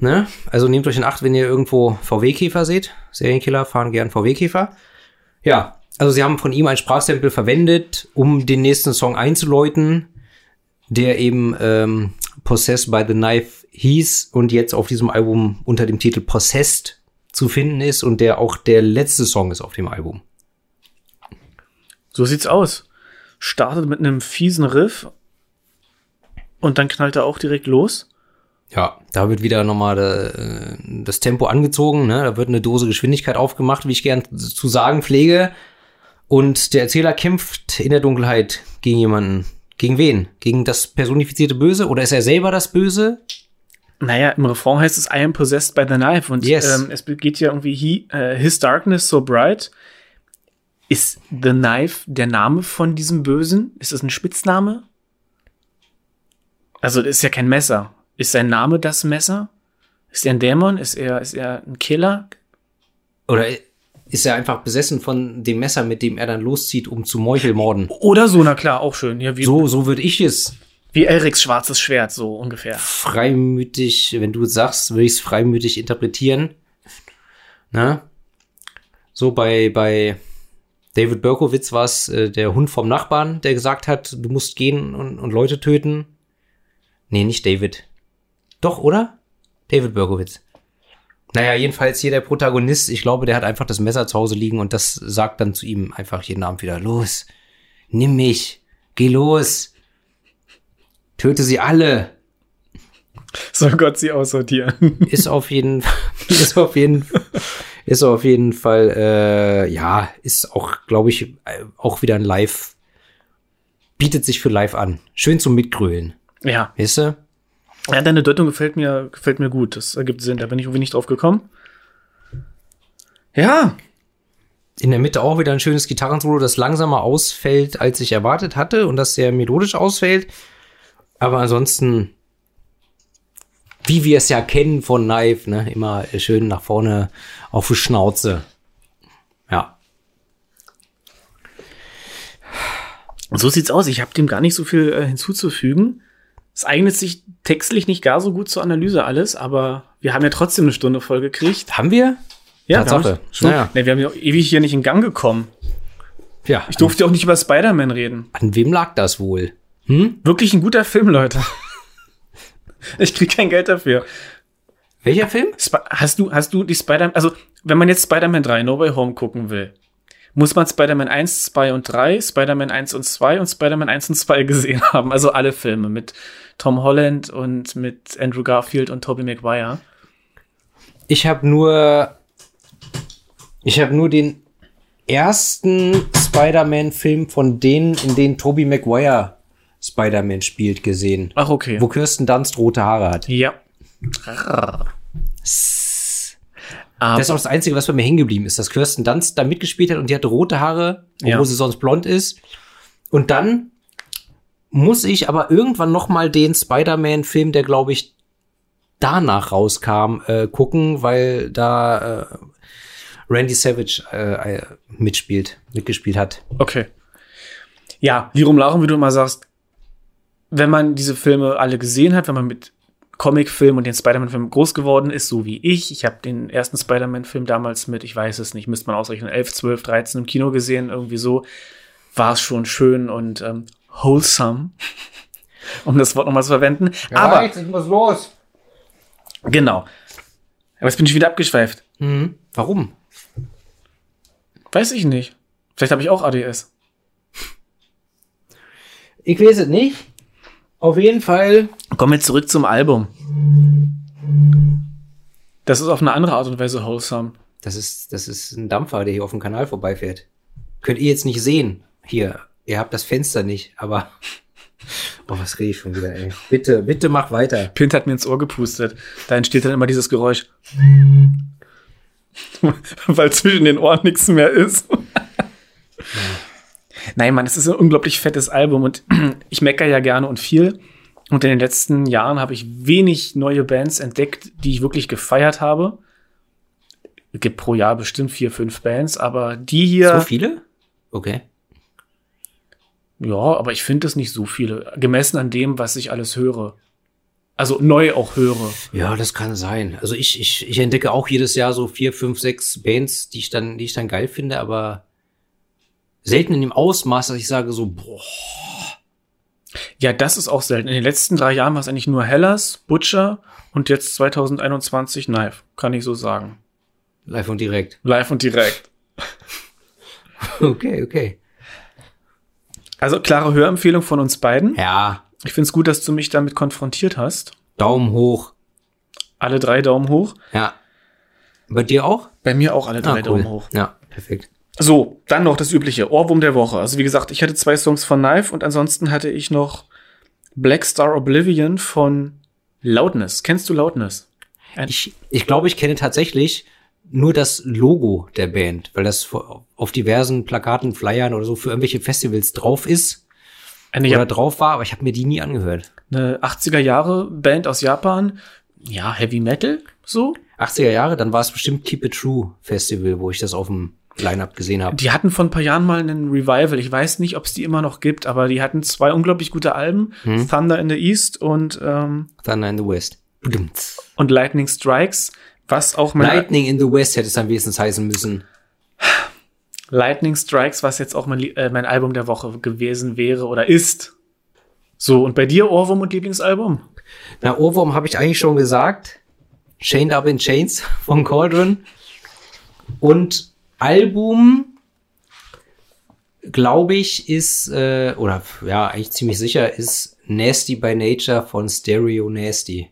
Ne? Also nehmt euch in Acht, wenn ihr irgendwo VW-Käfer seht. Serienkiller fahren gern VW-Käfer. Ja, also sie haben von ihm ein Sprachsample verwendet, um den nächsten Song einzuläuten, der eben ähm, Possessed by the Knife hieß und jetzt auf diesem Album unter dem Titel Possessed zu finden ist und der auch der letzte Song ist auf dem Album. So sieht's aus. Startet mit einem fiesen Riff und dann knallt er auch direkt los. Ja, da wird wieder nochmal äh, das Tempo angezogen, ne? da wird eine Dose Geschwindigkeit aufgemacht, wie ich gern zu sagen pflege. Und der Erzähler kämpft in der Dunkelheit gegen jemanden. Gegen wen? Gegen das personifizierte Böse? Oder ist er selber das Böse? Naja, im Refrain heißt es I am possessed by the knife und Yes. ähm, es geht ja irgendwie he, äh, His darkness so bright. Ist The Knife der Name von diesem Bösen? Ist das ein Spitzname? Also, das ist ja kein Messer. Ist sein Name das Messer? Ist er ein Dämon? Ist er, ist er ein Killer? Oder ist er einfach besessen von dem Messer, mit dem er dann loszieht, um zu Meuchelmorden. Oder so, na klar, auch schön. Ja, wie, So, so würde ich es wie Elrics schwarzes Schwert, so ungefähr. freimütig, wenn du es sagst, würde ich es freimütig interpretieren. Ne? So bei, bei David Berkowitz war es äh, der Hund vom Nachbarn, der gesagt hat, du musst gehen und, und Leute töten. Nee, nicht David. Doch, oder? David Berkowitz. Naja, jedenfalls hier der Protagonist, ich glaube, der hat einfach das Messer zu Hause liegen und das sagt dann zu ihm einfach jeden Abend wieder, los, nimm mich, geh los, töte sie alle. Soll Gott sie aussortieren. ist auf jeden ist auf jeden ist auf jeden Fall äh, ja ist auch glaube ich äh, auch wieder ein Live bietet sich für Live an schön zum mitgrölen ja. weißt du Ja, deine Deutung gefällt mir, gefällt mir gut. Das ergibt Sinn. Da bin ich irgendwie nicht drauf gekommen. Ja. in der Mitte auch wieder ein schönes Gitarrensolo das langsamer ausfällt als ich erwartet hatte und das sehr melodisch ausfällt aber ansonsten wie wir es ja kennen von Knife ne immer schön nach vorne auf die Schnauze ja Und so sieht's aus. Ich habe dem gar nicht so viel äh, hinzuzufügen. Es eignet sich textlich nicht gar so gut zur Analyse alles, aber wir haben ja trotzdem eine Stunde voll gekriegt. haben wir Ja, Tatsache. wir haben schon. Naja. Nee, wir haben ja ewig hier nicht in Gang gekommen. ja Ich durfte auch nicht über Spider-Man reden. An wem lag das wohl? Hm? Wirklich ein guter Film, Leute. Ich krieg kein Geld dafür. Welcher Film? Sp hast du, hast du die Spider-Man, also, wenn man jetzt Spider-Man 3 No Way Home gucken will, muss man Spider-Man 1, 2 und 3, Spider-Man 1 und 2 und Spider-Man 1 und 2 gesehen haben. Also alle Filme mit Tom Holland und mit Andrew Garfield und Tobey Maguire. Ich habe nur, ich habe nur den ersten Spider-Man-Film von denen, in denen Tobey Maguire Spider-Man spielt, gesehen. Ach, okay. Wo Kirsten Dunst rote Haare hat. ja. Aber, Das ist auch das Einzige, was bei mir hängen geblieben ist, dass Kirsten Dunst da mitgespielt hat und die hatte rote Haare, obwohl Ja. sie sonst blond ist. Und dann muss ich aber irgendwann noch mal den Spider-Man-Film, der glaube ich danach rauskam, äh, gucken, weil da äh, Randy Savage äh, äh, mitspielt, mitgespielt hat. okay. Ja, Lirum Larum, wie du immer sagst, wenn man diese Filme alle gesehen hat, wenn man mit Comicfilm und den Spider-Man-Film groß geworden ist, so wie ich. Ich habe den ersten Spider-Man-Film damals mit, ich weiß es nicht, müsste man ausrechnen, 11, 12, 13 im Kino gesehen, irgendwie so. War es schon schön und ähm, wholesome, um das Wort nochmal zu verwenden. Aber, ich muss los. genau. Aber jetzt bin ich wieder abgeschweift. Mhm. Warum? Weiß ich nicht. Vielleicht habe ich auch ADS. Ich weiß es nicht. Auf jeden Fall. Kommen wir zurück zum Album. Das ist auf eine andere Art und Weise wholesome. Das ist, das ist ein Dampfer, der hier auf dem Kanal vorbeifährt. Könnt ihr jetzt nicht sehen. Hier, ihr habt das Fenster nicht, aber. Oh, was rede ich schon wieder, ey. Bitte, bitte mach weiter. Pint hat mir ins Ohr gepustet. Da entsteht dann immer dieses Geräusch. Weil zwischen den Ohren nichts mehr ist. Nein, Mann, es ist ein unglaublich fettes Album und ich meckere ja gerne und viel. Und in den letzten Jahren habe ich wenig neue Bands entdeckt, die ich wirklich gefeiert habe. Es gibt pro Jahr bestimmt vier, fünf Bands, aber die hier. So viele? Okay. Ja, aber ich finde es nicht so viele. Gemessen an dem, was ich alles höre. Also neu auch höre. Ja, das kann sein. Also ich, ich, ich entdecke auch jedes Jahr so vier, fünf, sechs Bands, die ich dann, die ich dann geil finde, aber selten in dem Ausmaß, dass ich sage so, boah, Ja, das ist auch selten. In den letzten drei Jahren war es eigentlich nur Hellas, Butcher und jetzt 2021 Knife. Kann ich so sagen. live und direkt. Live und direkt. Okay, okay. Also klare Hörempfehlung von uns beiden. Ja, Ich finde es gut, dass du mich damit konfrontiert hast. Daumen hoch. Alle drei Daumen hoch. Ja. Bei dir auch? Bei mir auch alle drei Ah, Daumen hoch. Ja, perfekt. So, dann noch das übliche Ohrwurm der Woche. Also wie gesagt, ich hatte zwei Songs von Knife und ansonsten hatte ich noch Black Star Oblivion von Loudness. Kennst du Loudness? Ich, ich glaube, ich kenne tatsächlich nur das Logo der Band, weil das auf diversen Plakaten, Flyern oder so für irgendwelche Festivals drauf ist Eine, oder ja, drauf war, aber ich habe mir die nie angehört. eine 80er Jahre Band aus Japan. Ja, Heavy Metal, so. 80er Jahre, dann war es bestimmt Keep It True Festival, wo ich das auf dem Line-Up gesehen habe. Die hatten vor ein paar Jahren mal einen Revival. Ich weiß nicht, ob es die immer noch gibt, aber die hatten zwei unglaublich gute Alben. Hm. Thunder in the East und, ähm, Thunder in the West. Und Lightning Strikes, was auch mein Lightning in the West hätte es dann wenigstens heißen müssen. Lightning Strikes, was jetzt auch mein, äh, mein Album der Woche gewesen wäre oder ist. So, und bei dir Ohrwurm und Lieblingsalbum? Na, Ohrwurm habe ich eigentlich schon gesagt. Chained Up in Chains von Cauldron. Und Album, glaube ich, ist, äh, oder ja, eigentlich ziemlich sicher, ist Nasty by Nature von Stereo Nasty.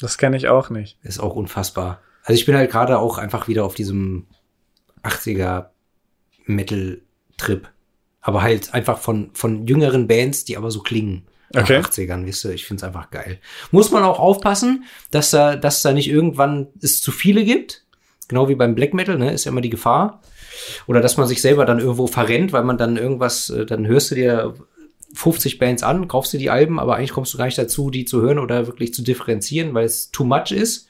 Das kenne ich auch nicht. Ist auch unfassbar. Also ich bin halt gerade auch einfach wieder auf diesem 80er Metal-Trip. Aber halt einfach von, von jüngeren Bands, die aber so klingen. Nach Okay. 80ern, wisst ihr, ich find's einfach geil. Muss man auch aufpassen, dass da, dass da nicht irgendwann es zu viele gibt. Genau wie beim Black Metal, ne, ist ja immer die Gefahr. Oder dass man sich selber dann irgendwo verrennt, weil man dann irgendwas, äh, dann hörst du dir 50 Bands an, kaufst dir die Alben, aber eigentlich kommst du gar nicht dazu, die zu hören oder wirklich zu differenzieren, weil es too much ist.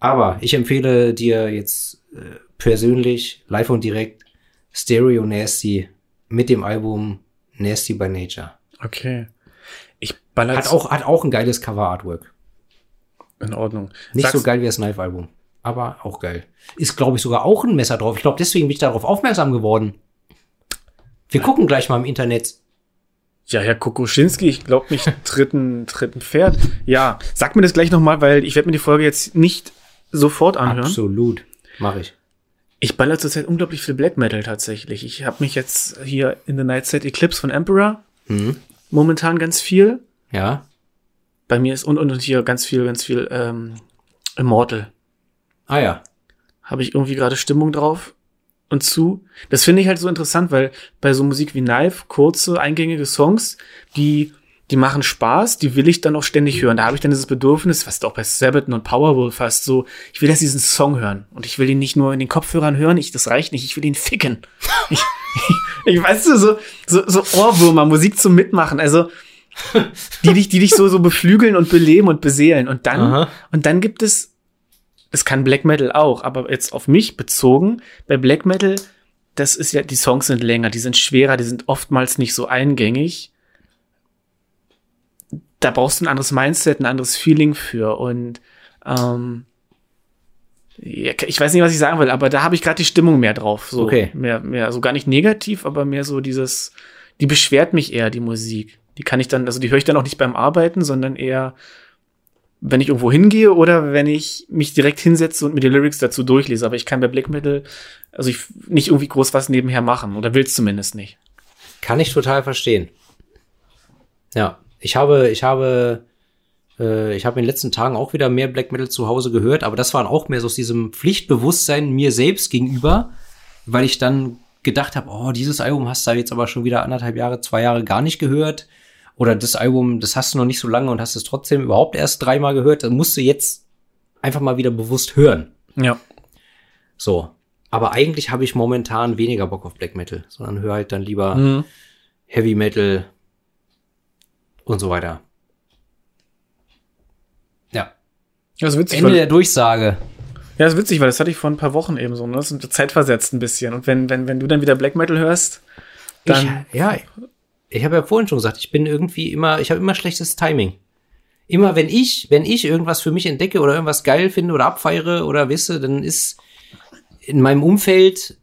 Aber ich empfehle dir jetzt äh, persönlich, live und direkt, Stereo Nasty mit dem Album Nasty by Nature. Okay. Ich baller Hat auch, hat auch ein geiles Cover-Artwork. in Ordnung. Nicht Sagst- so geil wie das Live-Album, aber auch geil. Ist, glaube ich, sogar auch ein Messer drauf. Ich glaube, deswegen bin ich darauf aufmerksam geworden. Wir gucken gleich mal im Internet. Ja, Herr Kokoschinski, ich glaube nicht dritten, dritten Pferd. Ja, sag mir das gleich nochmal, weil ich werde mir die Folge jetzt nicht sofort anhören. Absolut. Mache ich. Ich baller zurzeit unglaublich viel Black Metal tatsächlich. Ich habe mich jetzt hier in The Night Set Eclipse von Emperor Mhm. momentan ganz viel. Ja. Bei mir ist und, und, und hier ganz viel, ganz viel ähm, Immortal. Ah ja. Habe ich irgendwie gerade Stimmung drauf und zu. Das finde ich halt so interessant, weil bei so Musik wie Knife, kurze, eingängige Songs, die, die machen Spaß, die will ich dann auch ständig hören. Da habe ich dann dieses Bedürfnis, fast auch bei Sabaton und Powerwolf fast so, ich will jetzt diesen Song hören. Und ich will ihn nicht nur in den Kopfhörern hören, ich, das reicht nicht, ich will ihn ficken. Ich, ich, ich weiß du, so, so, so Ohrwürmer, Musik zum Mitmachen, also, die dich, die dich so, so beflügeln und beleben und beseelen. Und dann, Aha. und dann gibt es es kann Black Metal auch, aber jetzt auf mich bezogen, bei Black Metal, das ist ja, die Songs sind länger, die sind schwerer, die sind oftmals nicht so eingängig. Da brauchst du ein anderes Mindset, ein anderes Feeling für und ähm, ja, ich weiß nicht, was ich sagen will, aber da habe ich gerade die Stimmung mehr drauf. So Okay. mehr, mehr, so gar nicht negativ, aber mehr so dieses, die beschwert mich eher, die Musik. Die kann ich dann, also die höre ich dann auch nicht beim Arbeiten, sondern eher, wenn ich irgendwo hingehe oder wenn ich mich direkt hinsetze und mir die Lyrics dazu durchlese. Aber ich kann bei Black Metal, also ich nicht irgendwie groß was nebenher machen oder will es zumindest nicht. Kann ich total verstehen. Ja, ich habe, ich habe, äh, ich habe in den letzten Tagen auch wieder mehr Black Metal zu Hause gehört, aber das waren auch mehr so aus diesem Pflichtbewusstsein mir selbst gegenüber, weil ich dann gedacht habe, oh, dieses Album hast du jetzt aber schon wieder anderthalb Jahre, zwei Jahre gar nicht gehört. Oder das Album, das hast du noch nicht so lange und hast es trotzdem überhaupt erst dreimal gehört. Das musst du jetzt einfach mal wieder bewusst hören. Ja. So. Aber eigentlich habe ich momentan weniger Bock auf Black Metal, sondern höre halt dann lieber Heavy Metal und so weiter. Ja. Das ist witzig, Ende der Durchsage. ja, das ist witzig, weil das hatte ich vor ein paar Wochen eben so, ne? Das ist zeitversetzt ein bisschen. Und wenn, wenn, wenn du dann wieder Black Metal hörst, dann, ich, ja, ich habe ja vorhin schon gesagt, ich bin irgendwie immer, ich habe immer schlechtes Timing. Immer wenn ich, wenn ich irgendwas für mich entdecke oder irgendwas geil finde oder abfeiere oder wisse, dann ist in meinem Umfeld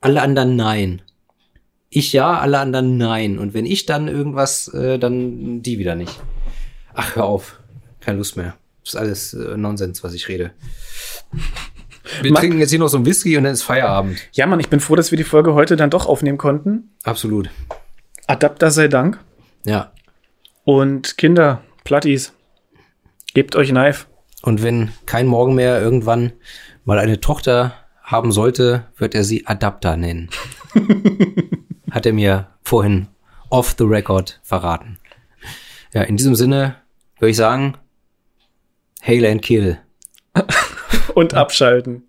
alle anderen nein. Ich ja, alle anderen nein. Und wenn ich dann irgendwas, äh, dann die wieder nicht. Ach, hör auf. Keine Lust mehr. Das ist alles äh, Nonsens, was ich rede. Wir Ma- trinken jetzt hier noch so ein Whisky und dann ist Feierabend. ja, Mann, ich bin froh, dass wir die Folge heute dann doch aufnehmen konnten. Absolut. Adapter sei Dank. Ja. Und Kinder, Plattis, gebt euch Knife. Und wenn kein Morgen mehr irgendwann mal eine Tochter haben sollte, wird er sie Adapter nennen. Hat er mir vorhin off the record verraten. Ja, in diesem Sinne würde ich sagen, Hail and Kill. Und abschalten.